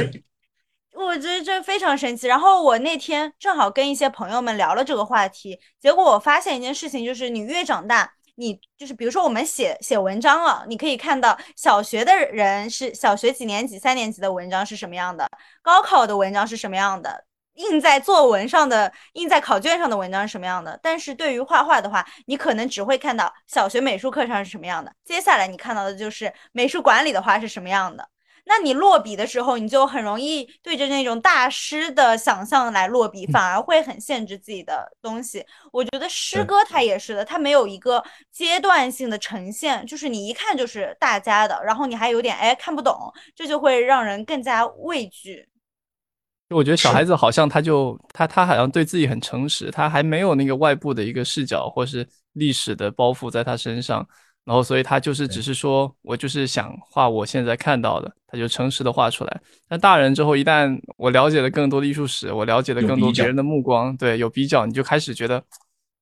我觉得这非常神奇。然后我那天正好跟一些朋友们聊了这个话题，结果我发现一件事情，就是你越长大。你就是比如说我们写写文章了，你可以看到小学的人是小学几年级、三年级的文章是什么样的，高考的文章是什么样的，印在作文上的、印在考卷上的文章是什么样的。但是对于画画的话，你可能只会看到小学美术课上是什么样的，接下来你看到的就是美术馆里的画是什么样的。那你落笔的时候，你就很容易对着那种大师的想象来落笔，反而会很限制自己的东西。我觉得诗歌它也是的，它没有一个阶段性的呈现，就是你一看就是大家的，然后你还有点哎看不懂，这就会让人更加畏惧。我觉得小孩子好像他就他他好像对自己很诚实，他还没有那个外部的一个视角或是历史的包袱在他身上。然后，所以他就是只是说，我就是想画我现在看到的，他就诚实的画出来。但大人之后，一旦我了解了更多的艺术史，我了解了更多别人的目光，对，有比较，你就开始觉得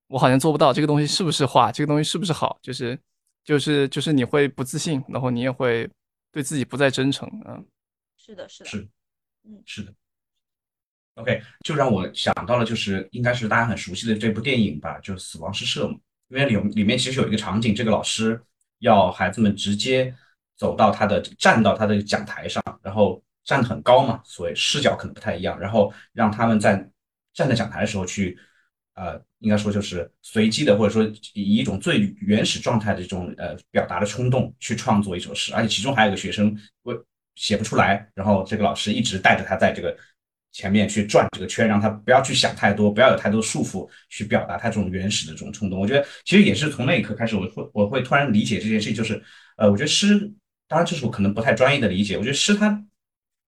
我好像做不到这个东西是不是画，这个东西是不是好，就是就是就是你会不自信，然后你也会对自己不再真诚，嗯，是的，是的，是，嗯，是的。OK，就让我想到了，就是应该是大家很熟悉的这部电影吧，就《死亡诗社》嘛。因为里里面其实有一个场景，这个老师要孩子们直接走到他的站到他的讲台上，然后站得很高嘛，所以视角可能不太一样，然后让他们在站在讲台的时候去，呃，应该说就是随机的或者说以一种最原始状态的这种呃表达的冲动去创作一首诗，而且其中还有个学生我写不出来，然后这个老师一直带着他在这个。前面去转这个圈，让他不要去想太多，不要有太多束缚，去表达他这种原始的这种冲动。我觉得其实也是从那一刻开始，我会我会突然理解这件事，就是呃，我觉得诗，当然这是我可能不太专业的理解。我觉得诗它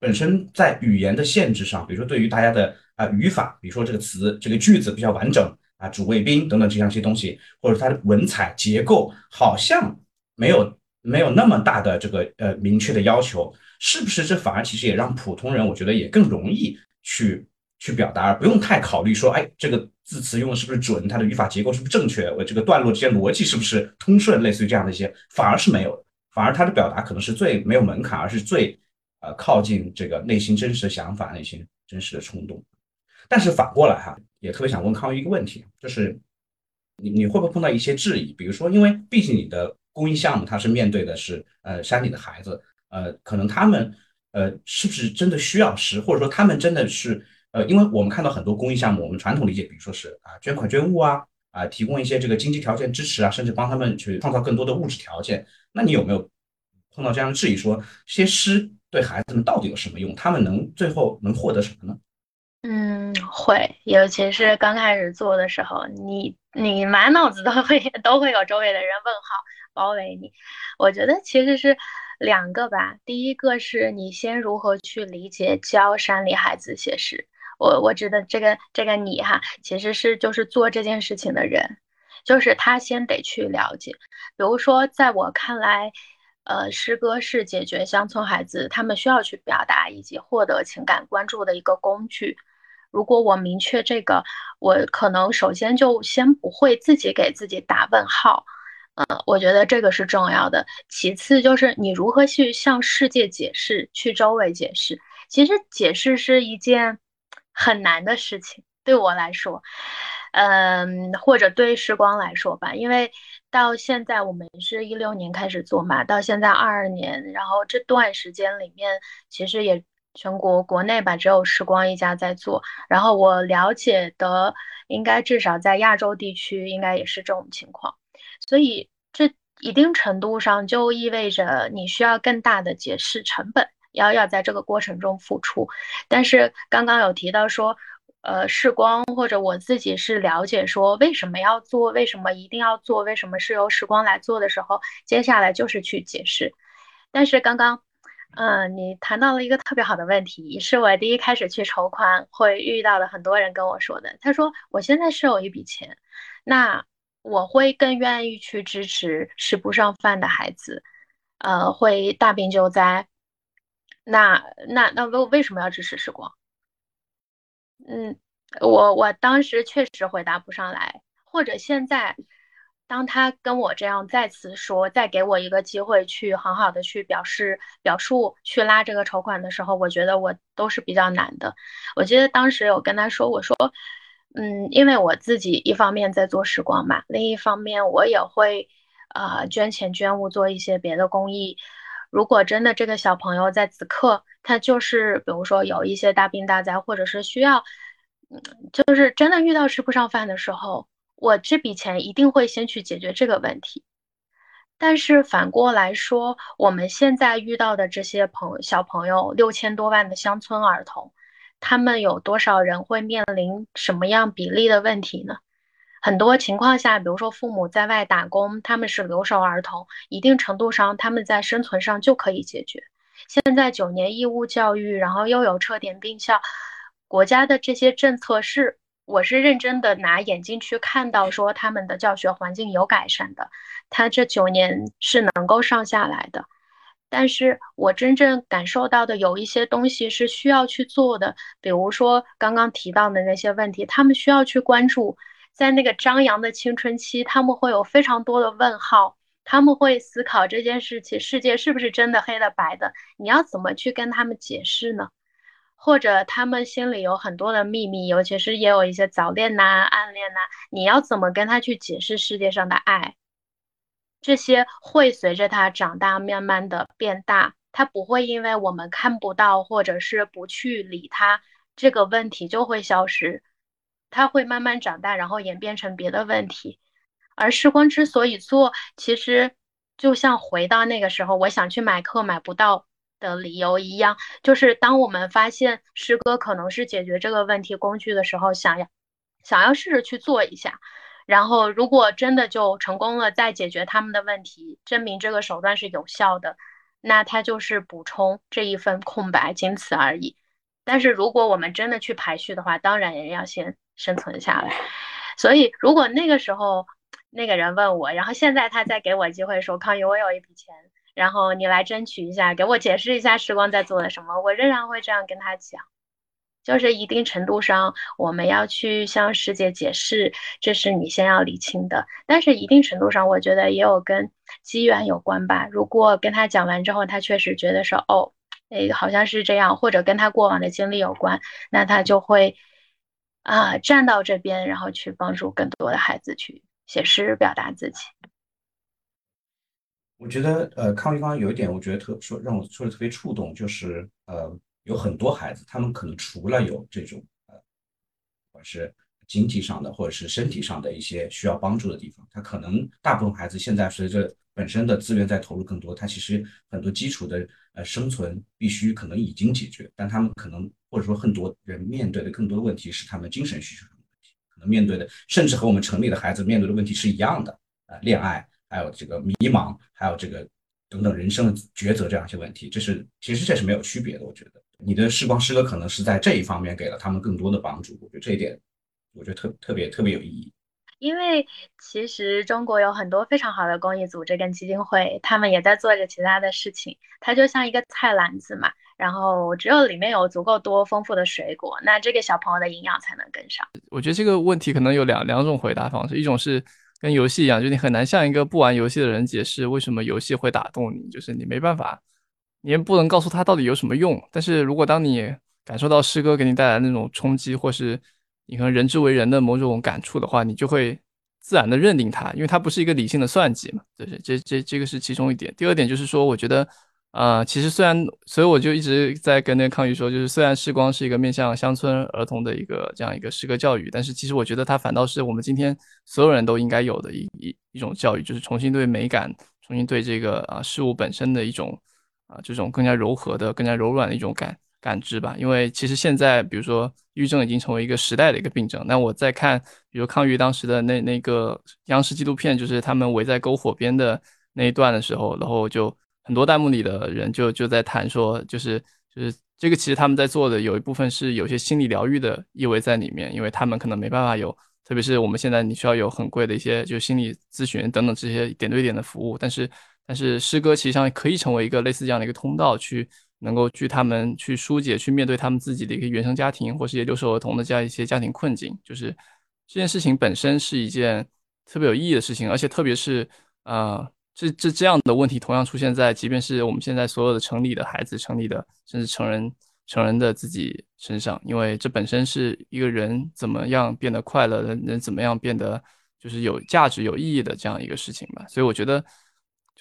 本身在语言的限制上，比如说对于大家的啊语法，比如说这个词这个句子比较完整啊，主谓宾等等这样一些东西，或者它的文采结构，好像没有没有那么大的这个呃明确的要求，是不是？这反而其实也让普通人，我觉得也更容易。去去表达，而不用太考虑说，哎，这个字词用的是不是准，它的语法结构是不是正确，我这个段落之间逻辑是不是通顺，类似于这样的一些，反而是没有，反而他的表达可能是最没有门槛，而是最呃靠近这个内心真实的想法、内心真实的冲动。但是反过来哈，也特别想问康一个问题，就是你你会不会碰到一些质疑？比如说，因为毕竟你的公益项目，它是面对的是呃山里的孩子，呃，可能他们。呃，是不是真的需要诗，或者说他们真的是呃，因为我们看到很多公益项目，我们传统理解，比如说是啊捐款捐物啊，啊提供一些这个经济条件支持啊，甚至帮他们去创造更多的物质条件。那你有没有碰到这样的质疑，说这些诗对孩子们到底有什么用？他们能最后能获得什么呢？嗯，会，尤其是刚开始做的时候，你你满脑子都会都会有周围的人问号包围你。我觉得其实是。两个吧，第一个是你先如何去理解教山里孩子写诗。我我指的这个这个你哈，其实是就是做这件事情的人，就是他先得去了解。比如说，在我看来，呃，诗歌是解决乡村孩子他们需要去表达以及获得情感关注的一个工具。如果我明确这个，我可能首先就先不会自己给自己打问号。嗯，我觉得这个是重要的。其次就是你如何去向世界解释，去周围解释。其实解释是一件很难的事情，对我来说，嗯，或者对时光来说吧。因为到现在我们是一六年开始做嘛，到现在二二年，然后这段时间里面，其实也全国国内吧，只有时光一家在做。然后我了解的，应该至少在亚洲地区，应该也是这种情况。所以这一定程度上就意味着你需要更大的解释成本，要要在这个过程中付出。但是刚刚有提到说，呃，视光或者我自己是了解说为什么要做，为什么一定要做，为什么是由时光来做的时候，接下来就是去解释。但是刚刚，嗯，你谈到了一个特别好的问题，是我第一开始去筹款会遇到的很多人跟我说的。他说，我现在是有一笔钱，那我会更愿意去支持吃不上饭的孩子，呃，会大病救灾。那那那为为什么要支持时光？嗯，我我当时确实回答不上来，或者现在。当他跟我这样再次说，再给我一个机会去很好的去表示表述，去拉这个筹款的时候，我觉得我都是比较难的。我记得当时有跟他说，我说，嗯，因为我自己一方面在做时光嘛，另一方面我也会，呃，捐钱捐物做一些别的公益。如果真的这个小朋友在此刻，他就是比如说有一些大病大灾，或者是需要，嗯，就是真的遇到吃不上饭的时候。我这笔钱一定会先去解决这个问题，但是反过来说，我们现在遇到的这些朋小朋友，六千多万的乡村儿童，他们有多少人会面临什么样比例的问题呢？很多情况下，比如说父母在外打工，他们是留守儿童，一定程度上他们在生存上就可以解决。现在九年义务教育，然后又有撤点并校，国家的这些政策是。我是认真的拿眼睛去看到，说他们的教学环境有改善的，他这九年是能够上下来的。但是我真正感受到的有一些东西是需要去做的，比如说刚刚提到的那些问题，他们需要去关注，在那个张扬的青春期，他们会有非常多的问号，他们会思考这件事情，世界是不是真的黑的白的？你要怎么去跟他们解释呢？或者他们心里有很多的秘密，尤其是也有一些早恋呐、暗恋呐，你要怎么跟他去解释世界上的爱？这些会随着他长大慢慢的变大，他不会因为我们看不到或者是不去理他这个问题就会消失，他会慢慢长大，然后演变成别的问题。而时光之所以做，其实就像回到那个时候，我想去买课买不到。的理由一样，就是当我们发现诗歌可能是解决这个问题工具的时候，想要想要试着去做一下，然后如果真的就成功了，再解决他们的问题，证明这个手段是有效的，那它就是补充这一份空白，仅此而已。但是如果我们真的去排序的话，当然也要先生存下来。所以如果那个时候那个人问我，然后现在他再给我机会说，康宇，我有一笔钱。然后你来争取一下，给我解释一下时光在做的什么。我仍然会这样跟他讲，就是一定程度上我们要去向世界解释，这是你先要理清的。但是一定程度上，我觉得也有跟机缘有关吧。如果跟他讲完之后，他确实觉得说哦，诶，好像是这样，或者跟他过往的经历有关，那他就会啊站到这边，然后去帮助更多的孩子去写诗，表达自己。我觉得，呃，康玉刚刚有一点，我觉得特说让我说的特别触动，就是呃，有很多孩子，他们可能除了有这种呃，不管是经济上的或者是身体上的一些需要帮助的地方，他可能大部分孩子现在随着本身的资源在投入更多，他其实很多基础的呃生存必须可能已经解决，但他们可能或者说很多人面对的更多的问题是他们精神需求上的问题，可能面对的甚至和我们城里的孩子面对的问题是一样的，呃，恋爱。还有这个迷茫，还有这个等等人生的抉择这样一些问题，这是其实这是没有区别的。我觉得你的时光诗歌可能是在这一方面给了他们更多的帮助。我觉得这一点，我觉得特特别特别有意义。因为其实中国有很多非常好的公益组织跟基金会，他们也在做着其他的事情。它就像一个菜篮子嘛，然后只有里面有足够多丰富的水果，那这个小朋友的营养才能跟上。我觉得这个问题可能有两两种回答方式，一种是。跟游戏一样，就你很难向一个不玩游戏的人解释为什么游戏会打动你，就是你没办法，你也不能告诉他到底有什么用。但是如果当你感受到诗歌给你带来那种冲击，或是你和人之为人的某种感触的话，你就会自然的认定它，因为它不是一个理性的算计嘛。这是这这这个是其中一点。第二点就是说，我觉得。啊，其实虽然，所以我就一直在跟那个康宇说，就是虽然时光是一个面向乡村儿童的一个这样一个诗歌教育，但是其实我觉得它反倒是我们今天所有人都应该有的一一一种教育，就是重新对美感、重新对这个啊事物本身的一种啊这种更加柔和的、更加柔软的一种感感知吧。因为其实现在，比如说抑郁症已经成为一个时代的一个病症。那我在看，比如抗郁当时的那那个央视纪录片，就是他们围在篝火边的那一段的时候，然后就很多弹幕里的人就就在谈说，就是就是这个其实他们在做的有一部分是有些心理疗愈的意味在里面，因为他们可能没办法有。特别是我们现在，你需要有很贵的一些，就心理咨询等等这些点对点的服务。但是，但是诗歌其实上可以成为一个类似这样的一个通道，去能够去他们去疏解、去面对他们自己的一个原生家庭或是留守儿童的这样一些家庭困境。就是这件事情本身是一件特别有意义的事情，而且特别是啊，这这这样的问题同样出现在，即便是我们现在所有的城里的孩子、城里的甚至成人。成人的自己身上，因为这本身是一个人怎么样变得快乐，人人怎么样变得就是有价值、有意义的这样一个事情吧。所以我觉得，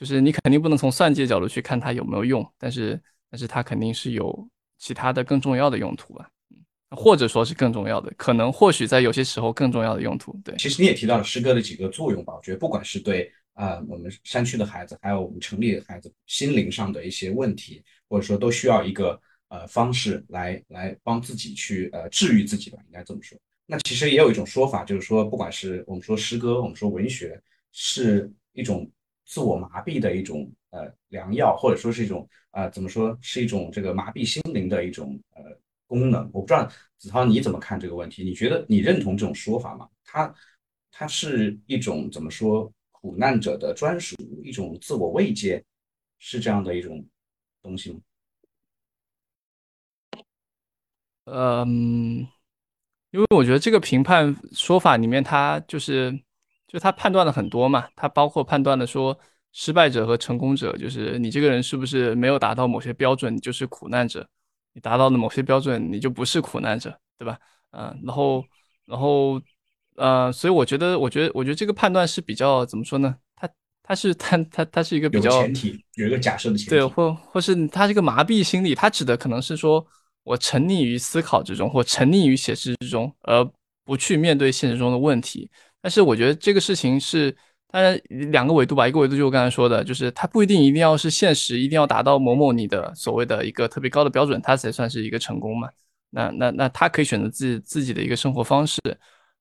就是你肯定不能从算计角度去看它有没有用，但是，但是它肯定是有其他的更重要的用途吧，或者说是更重要的，可能或许在有些时候更重要的用途。对，其实你也提到了诗歌的几个作用吧，我觉得不管是对啊我们山区的孩子，还有我们城里的孩子心灵上的一些问题，或者说都需要一个。呃，方式来来帮自己去呃治愈自己吧，应该这么说。那其实也有一种说法，就是说，不管是我们说诗歌，我们说文学，是一种自我麻痹的一种呃良药，或者说是一种呃怎么说，是一种这个麻痹心灵的一种呃功能。我不知道子涛你怎么看这个问题？你觉得你认同这种说法吗？它它是一种怎么说苦难者的专属，一种自我慰藉，是这样的一种东西吗？嗯，因为我觉得这个评判说法里面，他就是，就他判断了很多嘛，他包括判断的说，失败者和成功者，就是你这个人是不是没有达到某些标准，你就是苦难者；你达到了某些标准，你就不是苦难者，对吧？嗯，然后，然后，呃，所以我觉得，我觉得，我觉得这个判断是比较怎么说呢？他，他是他，他，他是一个比较前提，有一个假设的前提，对，或或是他这个麻痹心理，他指的可能是说。我沉溺于思考之中，或沉溺于写诗之中，而不去面对现实中的问题。但是我觉得这个事情是，当然两个维度吧。一个维度就我刚才说的，就是它不一定一定要是现实，一定要达到某某你的所谓的一个特别高的标准，它才算是一个成功嘛。那那那他可以选择自己自己的一个生活方式。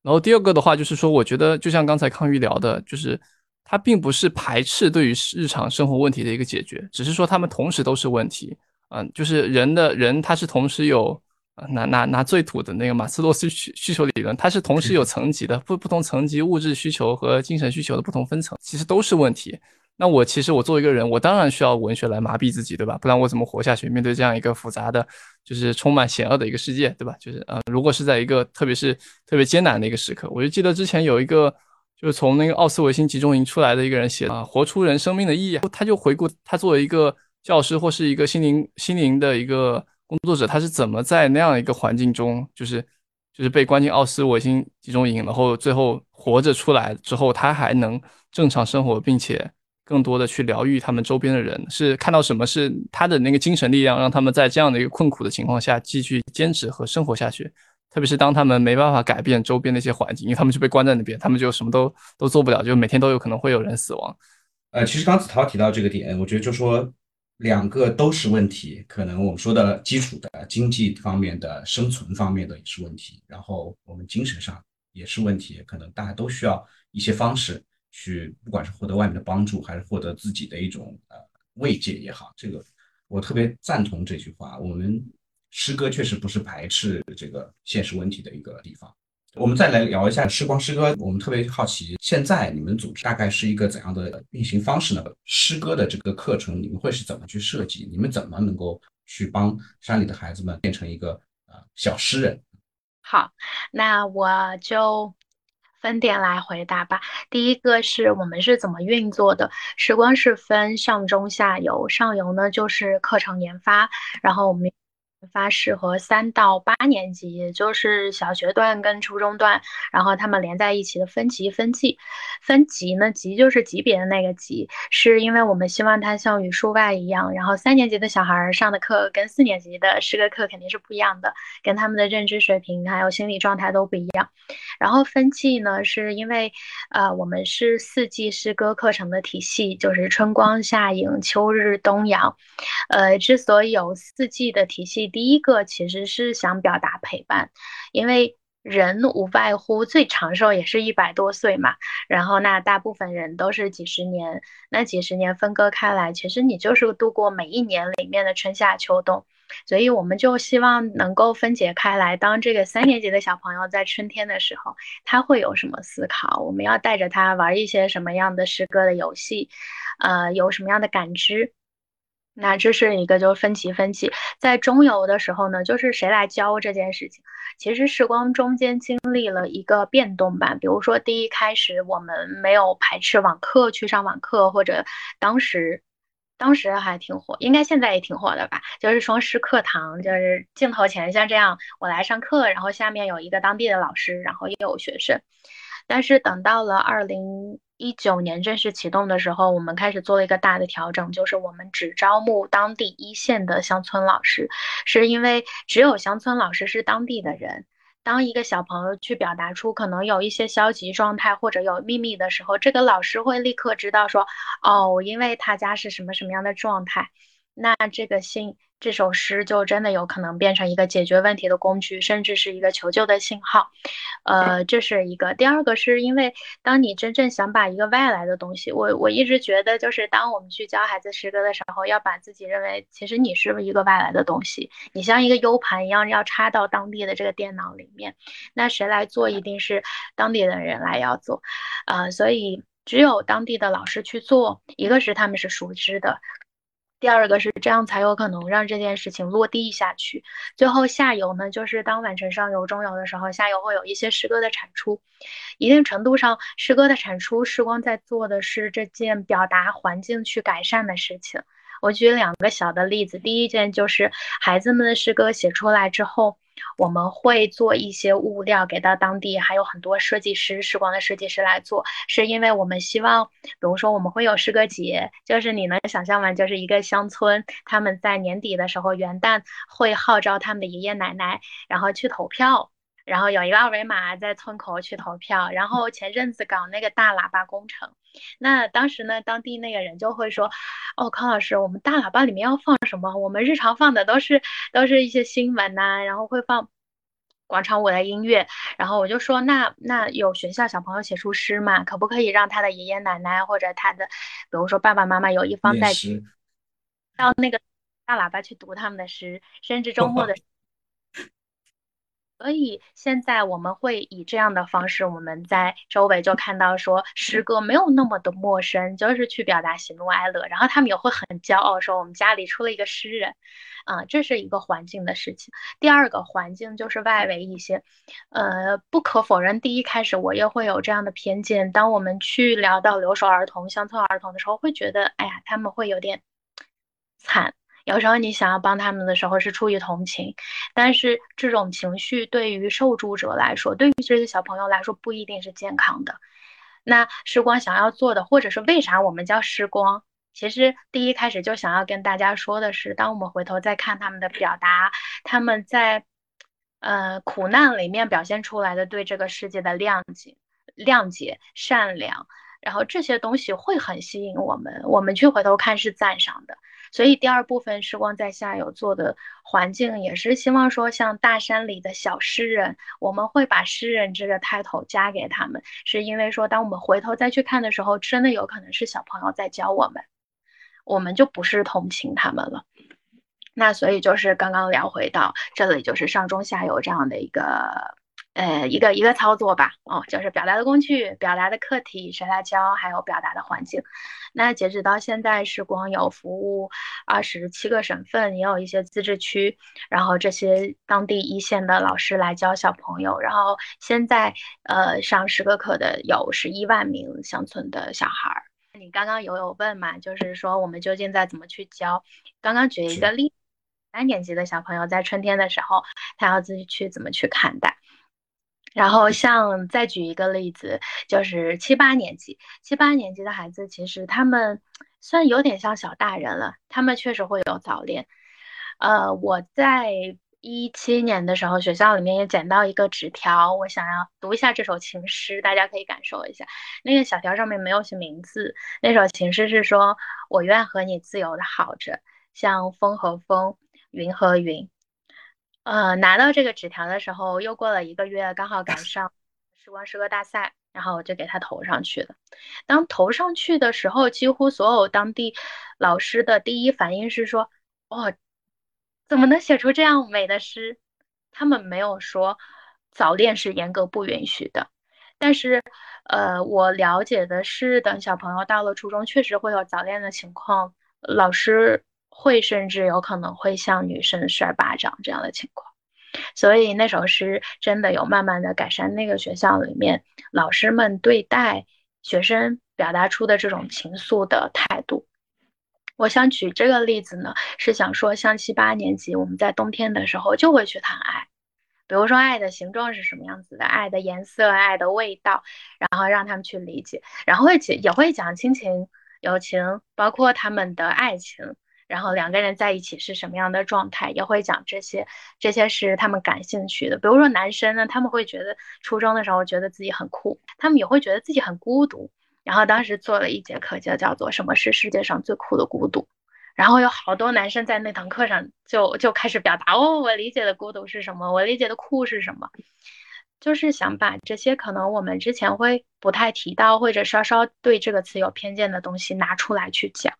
然后第二个的话，就是说，我觉得就像刚才康玉聊的，就是它并不是排斥对于日常生活问题的一个解决，只是说他们同时都是问题。嗯，就是人的人，他是同时有拿拿拿最土的那个马斯洛需需需求理论，它是同时有层级的，不不同层级物质需求和精神需求的不同分层，其实都是问题。那我其实我作为一个人，我当然需要文学来麻痹自己，对吧？不然我怎么活下去？面对这样一个复杂的，就是充满险恶的一个世界，对吧？就是呃，如果是在一个特别是特别艰难的一个时刻，我就记得之前有一个就是从那个奥斯维辛集中营出来的一个人写啊，活出人生命的意义，他就回顾他作为一个。教师或是一个心灵心灵的一个工作者，他是怎么在那样一个环境中，就是就是被关进奥斯维辛集中营，然后最后活着出来之后，他还能正常生活，并且更多的去疗愈他们周边的人，是看到什么是他的那个精神力量，让他们在这样的一个困苦的情况下继续坚持和生活下去。特别是当他们没办法改变周边的一些环境，因为他们就被关在那边，他们就什么都都做不了，就每天都有可能会有人死亡。呃，其实刚子涛提到这个点，我觉得就说。两个都是问题，可能我们说的基础的经济方面的生存方面的也是问题，然后我们精神上也是问题，可能大家都需要一些方式去，不管是获得外面的帮助，还是获得自己的一种呃慰藉也好，这个我特别赞同这句话。我们诗歌确实不是排斥这个现实问题的一个地方。我们再来聊一下时光诗歌。我们特别好奇，现在你们组织大概是一个怎样的运行方式呢？诗歌的这个课程，你们会是怎么去设计？你们怎么能够去帮山里的孩子们变成一个呃小诗人？好，那我就分点来回答吧。第一个是我们是怎么运作的？时光是分上中下游，上游呢就是课程研发，然后我们发适合三到八年级，也就是小学段跟初中段，然后他们连在一起的分级分级。分级呢，级就是级别的那个级，是因为我们希望它像语数外一样，然后三年级的小孩上的课跟四年级的诗歌课肯定是不一样的，跟他们的认知水平还有心理状态都不一样。然后分季呢，是因为呃我们是四季诗歌课程的体系，就是春光夏影秋日冬阳。呃，之所以有四季的体系。第一个其实是想表达陪伴，因为人无外乎最长寿也是一百多岁嘛，然后那大部分人都是几十年，那几十年分割开来，其实你就是度过每一年里面的春夏秋冬，所以我们就希望能够分解开来，当这个三年级的小朋友在春天的时候，他会有什么思考？我们要带着他玩一些什么样的诗歌的游戏，呃，有什么样的感知？那这是一个，就是分歧分歧，在中游的时候呢，就是谁来教这件事情？其实时光中间经历了一个变动吧，比如说第一开始我们没有排斥网课去上网课，或者当时当时还挺火，应该现在也挺火的吧？就是双师课堂，就是镜头前像这样，我来上课，然后下面有一个当地的老师，然后也有学生。但是等到了二零。一九年正式启动的时候，我们开始做了一个大的调整，就是我们只招募当地一线的乡村老师，是因为只有乡村老师是当地的人。当一个小朋友去表达出可能有一些消极状态或者有秘密的时候，这个老师会立刻知道说，哦，因为他家是什么什么样的状态，那这个信。这首诗就真的有可能变成一个解决问题的工具，甚至是一个求救的信号。呃，这是一个。第二个是因为，当你真正想把一个外来的东西，我我一直觉得，就是当我们去教孩子诗歌的时候，要把自己认为其实你是一个外来的东西，你像一个 U 盘一样要插到当地的这个电脑里面。那谁来做？一定是当地的人来要做。呃，所以只有当地的老师去做，一个是他们是熟知的。第二个是这样才有可能让这件事情落地下去。最后下游呢，就是当完成上游、中游的时候，下游会有一些诗歌的产出。一定程度上，诗歌的产出，时光在做的是这件表达环境去改善的事情。我举两个小的例子，第一件就是孩子们的诗歌写出来之后。我们会做一些物料给到当地，还有很多设计师、时光的设计师来做，是因为我们希望，比如说我们会有诗歌节，就是你能想象吗？就是一个乡村，他们在年底的时候，元旦会号召他们的爷爷奶奶，然后去投票。然后有一个二维码在村口去投票，然后前阵子搞那个大喇叭工程，那当时呢，当地那个人就会说，哦，康老师，我们大喇叭里面要放什么？我们日常放的都是都是一些新闻呐，然后会放广场舞的音乐，然后我就说，那那有学校小朋友写出诗嘛，可不可以让他的爷爷奶奶或者他的，比如说爸爸妈妈有一方在到那个大喇叭去读他们的诗，甚至周末的。所以现在我们会以这样的方式，我们在周围就看到说诗歌没有那么的陌生，就是去表达喜怒哀乐，然后他们也会很骄傲说我们家里出了一个诗人，啊，这是一个环境的事情。第二个环境就是外围一些，呃，不可否认，第一开始我也会有这样的偏见。当我们去聊到留守儿童、乡村儿童的时候，会觉得，哎呀，他们会有点惨。有时候你想要帮他们的时候是出于同情，但是这种情绪对于受助者来说，对于这些小朋友来说不一定是健康的。那时光想要做的，或者是为啥我们叫时光？其实第一开始就想要跟大家说的是，当我们回头再看他们的表达，他们在呃苦难里面表现出来的对这个世界的谅解、谅解、善良，然后这些东西会很吸引我们，我们去回头看是赞赏的。所以第二部分时光在下游做的环境，也是希望说，像大山里的小诗人，我们会把诗人这个 title 加给他们，是因为说，当我们回头再去看的时候，真的有可能是小朋友在教我们，我们就不是同情他们了。那所以就是刚刚聊回到这里，就是上中下游这样的一个。呃，一个一个操作吧，哦，就是表达的工具、表达的课题、谁来教，还有表达的环境。那截止到现在，是光有服务二十七个省份，也有一些自治区，然后这些当地一线的老师来教小朋友。然后现在，呃，上十个课的有十一万名乡村的小孩儿。你刚刚有有问嘛？就是说我们究竟在怎么去教？刚刚举一个例。三年级的小朋友在春天的时候，他要自己去怎么去看待。然后像再举一个例子，就是七八年级，七八年级的孩子，其实他们虽然有点像小大人了，他们确实会有早恋。呃，我在一七年的时候，学校里面也捡到一个纸条，我想要读一下这首情诗，大家可以感受一下。那个小条上面没有写名字，那首情诗是说：“我愿和你自由的好着，像风和风，云和云。”呃，拿到这个纸条的时候，又过了一个月，刚好赶上时光诗歌大赛，然后我就给他投上去了。当投上去的时候，几乎所有当地老师的第一反应是说：“哦，怎么能写出这样美的诗？”他们没有说早恋是严格不允许的。但是，呃，我了解的是，等小朋友到了初中，确实会有早恋的情况，老师。会甚至有可能会向女生甩巴掌这样的情况，所以那首诗真的有慢慢的改善那个学校里面老师们对待学生表达出的这种情愫的态度。我想举这个例子呢，是想说像七八年级我们在冬天的时候就会去谈爱，比如说爱的形状是什么样子的，爱的颜色，爱的味道，然后让他们去理解，然后会也会讲亲情、友情，包括他们的爱情。然后两个人在一起是什么样的状态，也会讲这些，这些是他们感兴趣的。比如说男生呢，他们会觉得初中的时候觉得自己很酷，他们也会觉得自己很孤独。然后当时做了一节课，就叫做什么是世界上最酷的孤独。然后有好多男生在那堂课上就就开始表达，哦，我理解的孤独是什么，我理解的酷是什么。就是想把这些可能我们之前会不太提到，或者稍稍对这个词有偏见的东西拿出来去讲，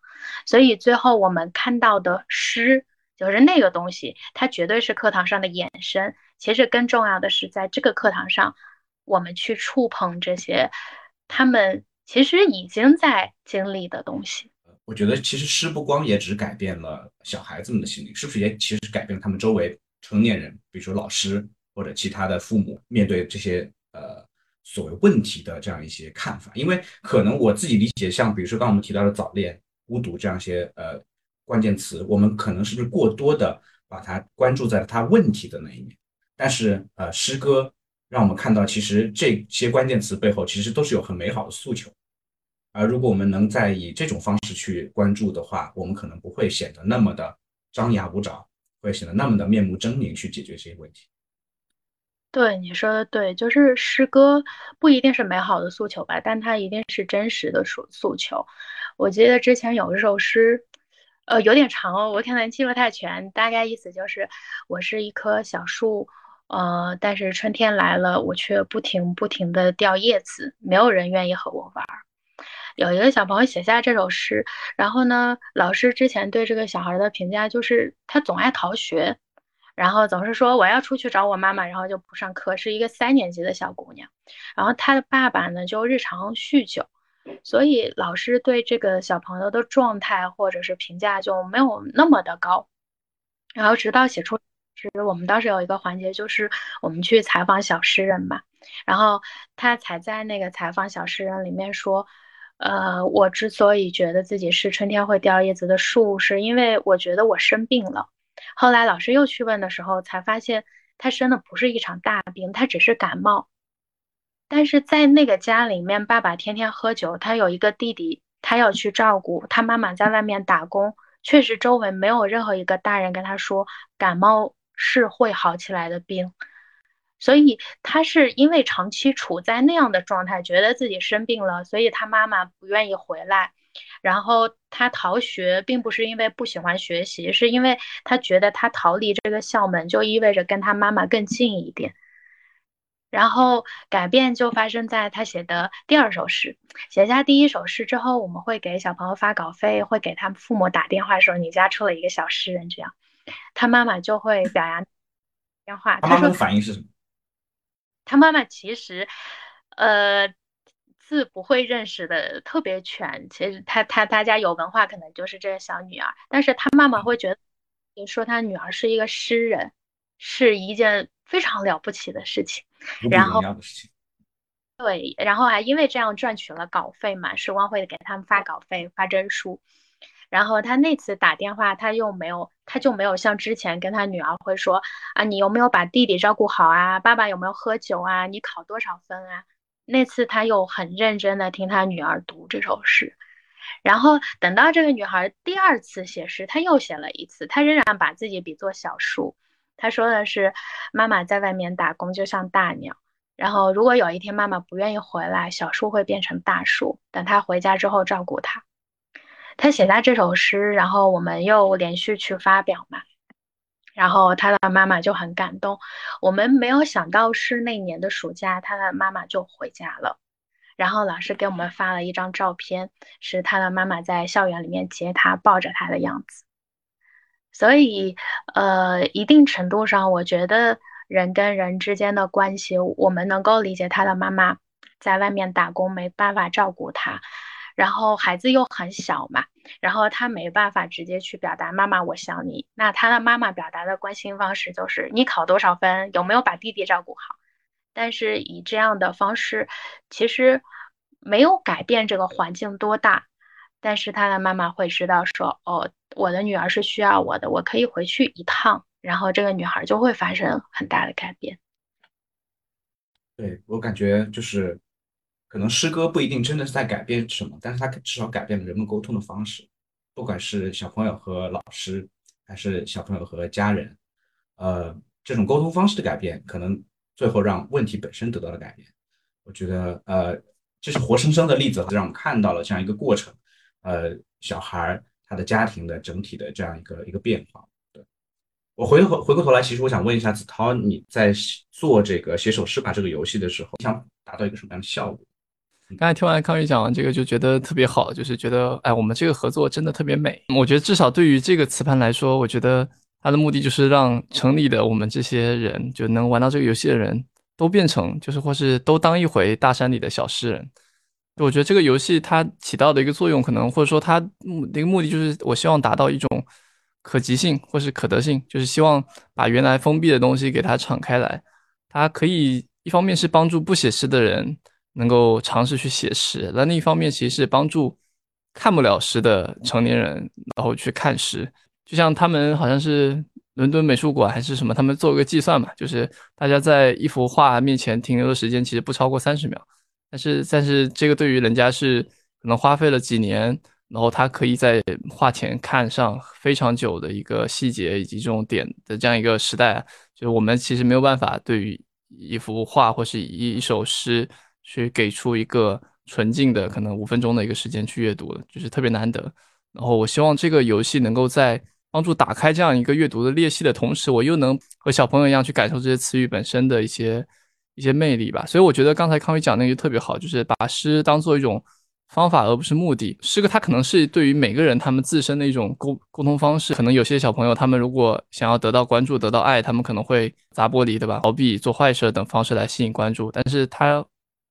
所以最后我们看到的诗就是那个东西，它绝对是课堂上的衍生。其实更重要的是，在这个课堂上，我们去触碰这些他们其实已经在经历的东西。我觉得其实诗不光也只改变了小孩子们的心灵，是不是也其实改变了他们周围成年人，比如说老师。或者其他的父母面对这些呃所谓问题的这样一些看法，因为可能我自己理解，像比如说刚我们提到的早恋、孤独这样一些呃关键词，我们可能是不是过多的把它关注在了它问题的那一面？但是呃诗歌让我们看到，其实这些关键词背后其实都是有很美好的诉求，而如果我们能再以这种方式去关注的话，我们可能不会显得那么的张牙舞爪，会显得那么的面目狰狞去解决这些问题。对你说的对，就是诗歌不一定是美好的诉求吧，但它一定是真实的诉诉求。我记得之前有一首诗，呃，有点长哦，我可能记不太全，大概意思就是我是一棵小树，呃，但是春天来了，我却不停不停的掉叶子，没有人愿意和我玩。有一个小朋友写下这首诗，然后呢，老师之前对这个小孩的评价就是他总爱逃学。然后总是说我要出去找我妈妈，然后就不上课，是一个三年级的小姑娘。然后她的爸爸呢就日常酗酒，所以老师对这个小朋友的状态或者是评价就没有那么的高。然后直到写出诗，我们当时有一个环节就是我们去采访小诗人嘛，然后他才在那个采访小诗人里面说，呃，我之所以觉得自己是春天会掉叶子的树，是因为我觉得我生病了。后来老师又去问的时候，才发现他生的不是一场大病，他只是感冒。但是在那个家里面，爸爸天天喝酒，他有一个弟弟，他要去照顾他妈妈在外面打工，确实周围没有任何一个大人跟他说感冒是会好起来的病，所以他是因为长期处在那样的状态，觉得自己生病了，所以他妈妈不愿意回来。然后他逃学，并不是因为不喜欢学习，是因为他觉得他逃离这个校门就意味着跟他妈妈更近一点。然后改变就发生在他写的第二首诗。写下第一首诗之后，我们会给小朋友发稿费，会给他们父母打电话说你家出了一个小诗人，这样他妈妈就会表扬电话。他妈妈的反应是什么？他妈妈其实，呃。字不会认识的特别全，其实他他他家有文化，可能就是这个小女儿，但是他妈妈会觉得，说他女儿是一个诗人，是一件非常了不起的事情。然后，对，然后还因为这样赚取了稿费嘛，时光会给他们发稿费、发证书。然后他那次打电话，他又没有，他就没有像之前跟他女儿会说啊，你有没有把弟弟照顾好啊？爸爸有没有喝酒啊？你考多少分啊？那次他又很认真的听他女儿读这首诗，然后等到这个女孩第二次写诗，他又写了一次，他仍然把自己比作小树。他说的是，妈妈在外面打工就像大鸟，然后如果有一天妈妈不愿意回来，小树会变成大树，等他回家之后照顾他。他写下这首诗，然后我们又连续去发表嘛，然后他的妈妈就很感动。我们没有想到是那年的暑假，他的妈妈就回家了。然后老师给我们发了一张照片，是他的妈妈在校园里面接他，抱着他的样子。所以，呃，一定程度上，我觉得人跟人之间的关系，我们能够理解他的妈妈在外面打工没办法照顾他。然后孩子又很小嘛，然后他没办法直接去表达“妈妈，我想你”。那他的妈妈表达的关心方式就是“你考多少分，有没有把弟弟照顾好”。但是以这样的方式，其实没有改变这个环境多大。但是他的妈妈会知道说：“哦，我的女儿是需要我的，我可以回去一趟。”然后这个女孩就会发生很大的改变。对我感觉就是。可能诗歌不一定真的是在改变什么，但是它至少改变了人们沟通的方式，不管是小朋友和老师，还是小朋友和家人，呃，这种沟通方式的改变，可能最后让问题本身得到了改变。我觉得，呃，这是活生生的例子，让我们看到了这样一个过程，呃，小孩他的家庭的整体的这样一个一个变化。对我回头回过头来，其实我想问一下子涛，你在做这个写首诗法这个游戏的时候，你想达到一个什么样的效果？刚才听完康宇讲完这个，就觉得特别好，就是觉得哎，我们这个合作真的特别美。我觉得至少对于这个磁盘来说，我觉得它的目的就是让城里的我们这些人，就能玩到这个游戏的人都变成，就是或是都当一回大山里的小诗人。我觉得这个游戏它起到的一个作用，可能或者说它目一个目的就是，我希望达到一种可及性或是可得性，就是希望把原来封闭的东西给它敞开来。它可以一方面是帮助不写诗的人。能够尝试去写诗，那另一方面其实是帮助看不了诗的成年人，然后去看诗。就像他们好像是伦敦美术馆还是什么，他们做一个计算嘛，就是大家在一幅画面前停留的时间其实不超过三十秒。但是，但是这个对于人家是可能花费了几年，然后他可以在画前看上非常久的一个细节以及这种点的这样一个时代，就是我们其实没有办法对于一幅画或是一一首诗。去给出一个纯净的，可能五分钟的一个时间去阅读，就是特别难得。然后我希望这个游戏能够在帮助打开这样一个阅读的裂隙的同时，我又能和小朋友一样去感受这些词语本身的一些一些魅力吧。所以我觉得刚才康宇讲那个特别好，就是把诗当做一种方法而不是目的。诗歌它可能是对于每个人他们自身的一种沟沟通方式。可能有些小朋友他们如果想要得到关注、得到爱，他们可能会砸玻璃，对吧？逃避、做坏事等方式来吸引关注，但是他。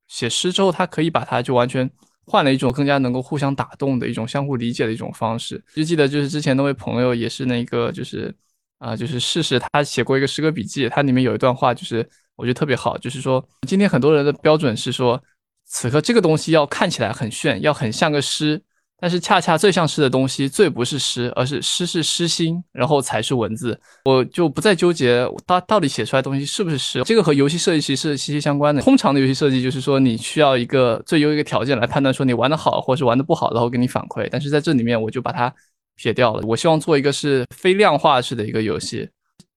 写诗之后，他可以把它就完全换了一种更加能够互相打动的一种相互理解的一种方式。就记得就是之前那位朋友也是那个就是啊就是试试他写过一个诗歌笔记，它里面有一段话就是我觉得特别好，就是说今天很多人的标准是说此刻这个东西要看起来很炫，要很像个诗。但是恰恰最像诗的东西，最不是诗，而是诗是诗心，然后才是文字。我就不再纠结到到底写出来东西是不是诗，这个和游戏设计其实是息息相关的。通常的游戏设计就是说，你需要一个最优一个条件来判断说你玩的好，或是玩的不好，然后给你反馈。但是在这里面，我就把它撇掉了。我希望做一个是非量化式的一个游戏。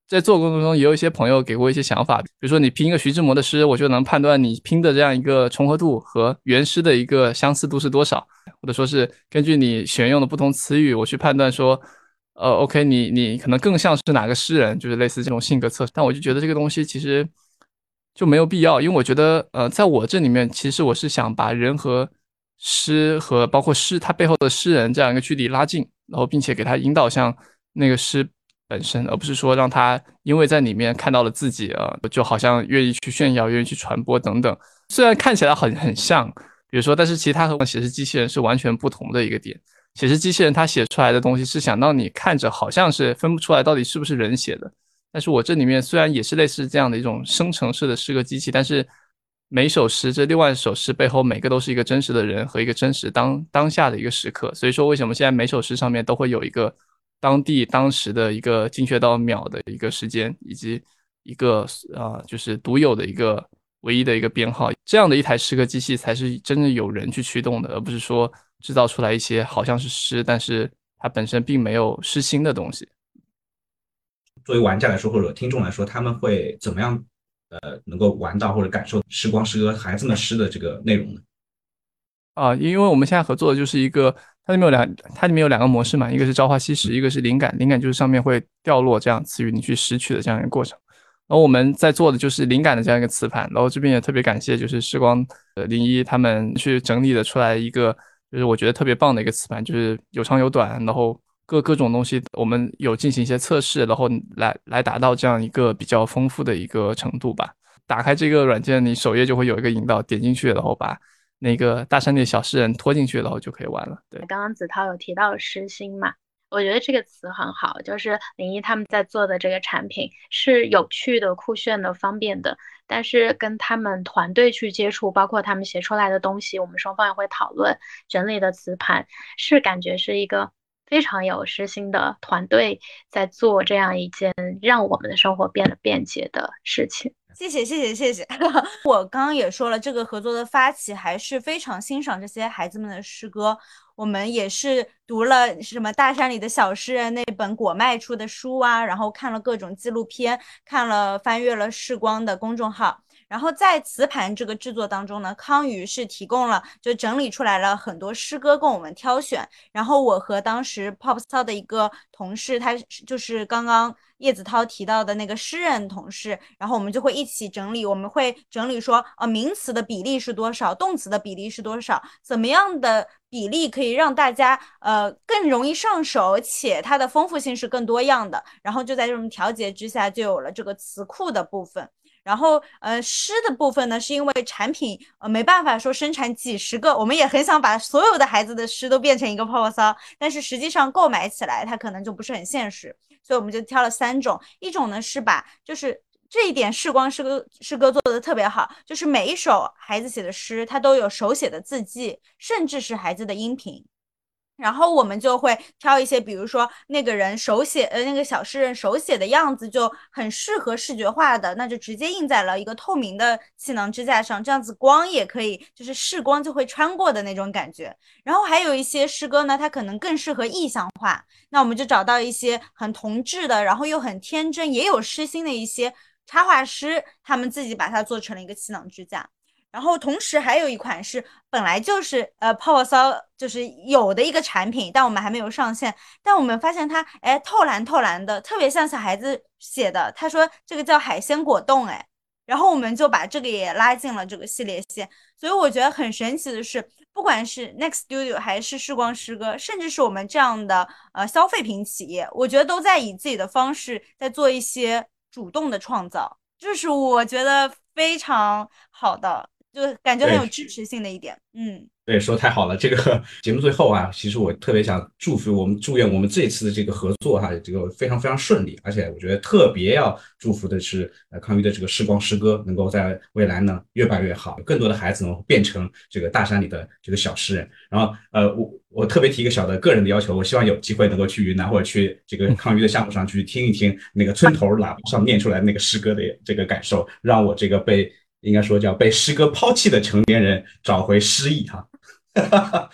在做过程中，也有一些朋友给过一些想法，比如说你拼一个徐志摩的诗，我就能判断你拼的这样一个重合度和原诗的一个相似度是多少，或者说是根据你选用的不同词语，我去判断说，呃，OK，你你可能更像是哪个诗人，就是类似这种性格测试。但我就觉得这个东西其实就没有必要，因为我觉得，呃，在我这里面，其实我是想把人和诗和包括诗它背后的诗人这样一个距离拉近，然后并且给他引导向那个诗。本身，而不是说让他因为在里面看到了自己啊，就好像愿意去炫耀、愿意去传播等等。虽然看起来很很像，比如说，但是其他和写诗机器人是完全不同的一个点。写诗机器人它写出来的东西是想让你看着好像是分不出来到底是不是人写的。但是我这里面虽然也是类似这样的一种生成式的诗歌机器，但是每首诗这六万首诗背后每个都是一个真实的人和一个真实当当下的一个时刻。所以说，为什么现在每首诗上面都会有一个当地当时的一个精确到秒的一个时间，以及一个啊就是独有的一个唯一的一个编号？这样的一台诗歌机器才是真正有人去驱动的，而不是说制造出来一些好像是诗，但是它本身并没有诗心的东西。作为玩家来说，或者听众来说，他们会怎么样？呃，能够玩到或者感受时光诗歌孩子们诗的这个内容呢？啊，因为我们现在合作的就是一个，它里面有两，它里面有两个模式嘛，一个是朝花夕拾，一个是灵感。灵感就是上面会掉落这样词语，你去拾取的这样一个过程。然后我们在做的就是灵感的这样一个磁盘。然后这边也特别感谢，就是时光呃零一他们去整理的出来一个，就是我觉得特别棒的一个磁盘，就是有长有短，然后。各各种东西，我们有进行一些测试，然后来来达到这样一个比较丰富的一个程度吧。打开这个软件，你首页就会有一个引导，点进去，然后把那个大山里的小诗人拖进去，然后就可以玩了。对，刚刚子涛有提到诗心嘛，我觉得这个词很好，就是林一他们在做的这个产品是有趣的、酷炫的、方便的，但是跟他们团队去接触，包括他们写出来的东西，我们双方也会讨论整理的磁盘，是感觉是一个。非常有诗心的团队在做这样一件让我们的生活变得便捷的事情。谢谢谢谢谢谢。我刚刚也说了，这个合作的发起还是非常欣赏这些孩子们的诗歌。我们也是读了什么大山里的小诗人那本果麦出的书啊，然后看了各种纪录片，看了翻阅了时光的公众号。然后在磁盘这个制作当中呢，康瑜是提供了就整理出来了很多诗歌供我们挑选。然后我和当时 Popstar 的一个同事，他就是刚刚叶子涛提到的那个诗人同事，然后我们就会一起整理。我们会整理说，呃，名词的比例是多少，动词的比例是多少，怎么样的比例可以让大家呃更容易上手，且它的丰富性是更多样的。然后就在这种调节之下，就有了这个词库的部分。然后，呃，诗的部分呢，是因为产品呃没办法说生产几十个，我们也很想把所有的孩子的诗都变成一个泡泡骚，但是实际上购买起来它可能就不是很现实，所以我们就挑了三种，一种呢是把就是这一点视光诗歌诗歌做的特别好，就是每一首孩子写的诗，他都有手写的字迹，甚至是孩子的音频。然后我们就会挑一些，比如说那个人手写，呃，那个小诗人手写的样子就很适合视觉化的，那就直接印在了一个透明的气囊支架上，这样子光也可以，就是视光就会穿过的那种感觉。然后还有一些诗歌呢，它可能更适合意象化，那我们就找到一些很童稚的，然后又很天真，也有诗心的一些插画师，他们自己把它做成了一个气囊支架。然后同时还有一款是本来就是呃泡泡骚就是有的一个产品，但我们还没有上线。但我们发现它哎透蓝透蓝的，特别像小孩子写的。他说这个叫海鲜果冻哎，然后我们就把这个也拉进了这个系列线。所以我觉得很神奇的是，不管是 Next Studio 还是视光诗歌，甚至是我们这样的呃消费品企业，我觉得都在以自己的方式在做一些主动的创造，这是我觉得非常好的。就感觉很有支持性的一点，嗯，对，说太好了。这个 节目最后啊，其实我特别想祝福我们，祝愿我们这次的这个合作哈，这个非常非常顺利。而且我觉得特别要祝福的是，呃，康瑜的这个时光诗歌能够在未来呢越办越好，更多的孩子能变成这个大山里的这个小诗人。然后，呃，我我特别提一个小的个人的要求，我希望有机会能够去云南或者去这个康瑜的项目上去听一听那个村头喇叭上念出来那个诗歌的这个感受，让我这个被。应该说叫被诗歌抛弃的成年人找回诗意哈。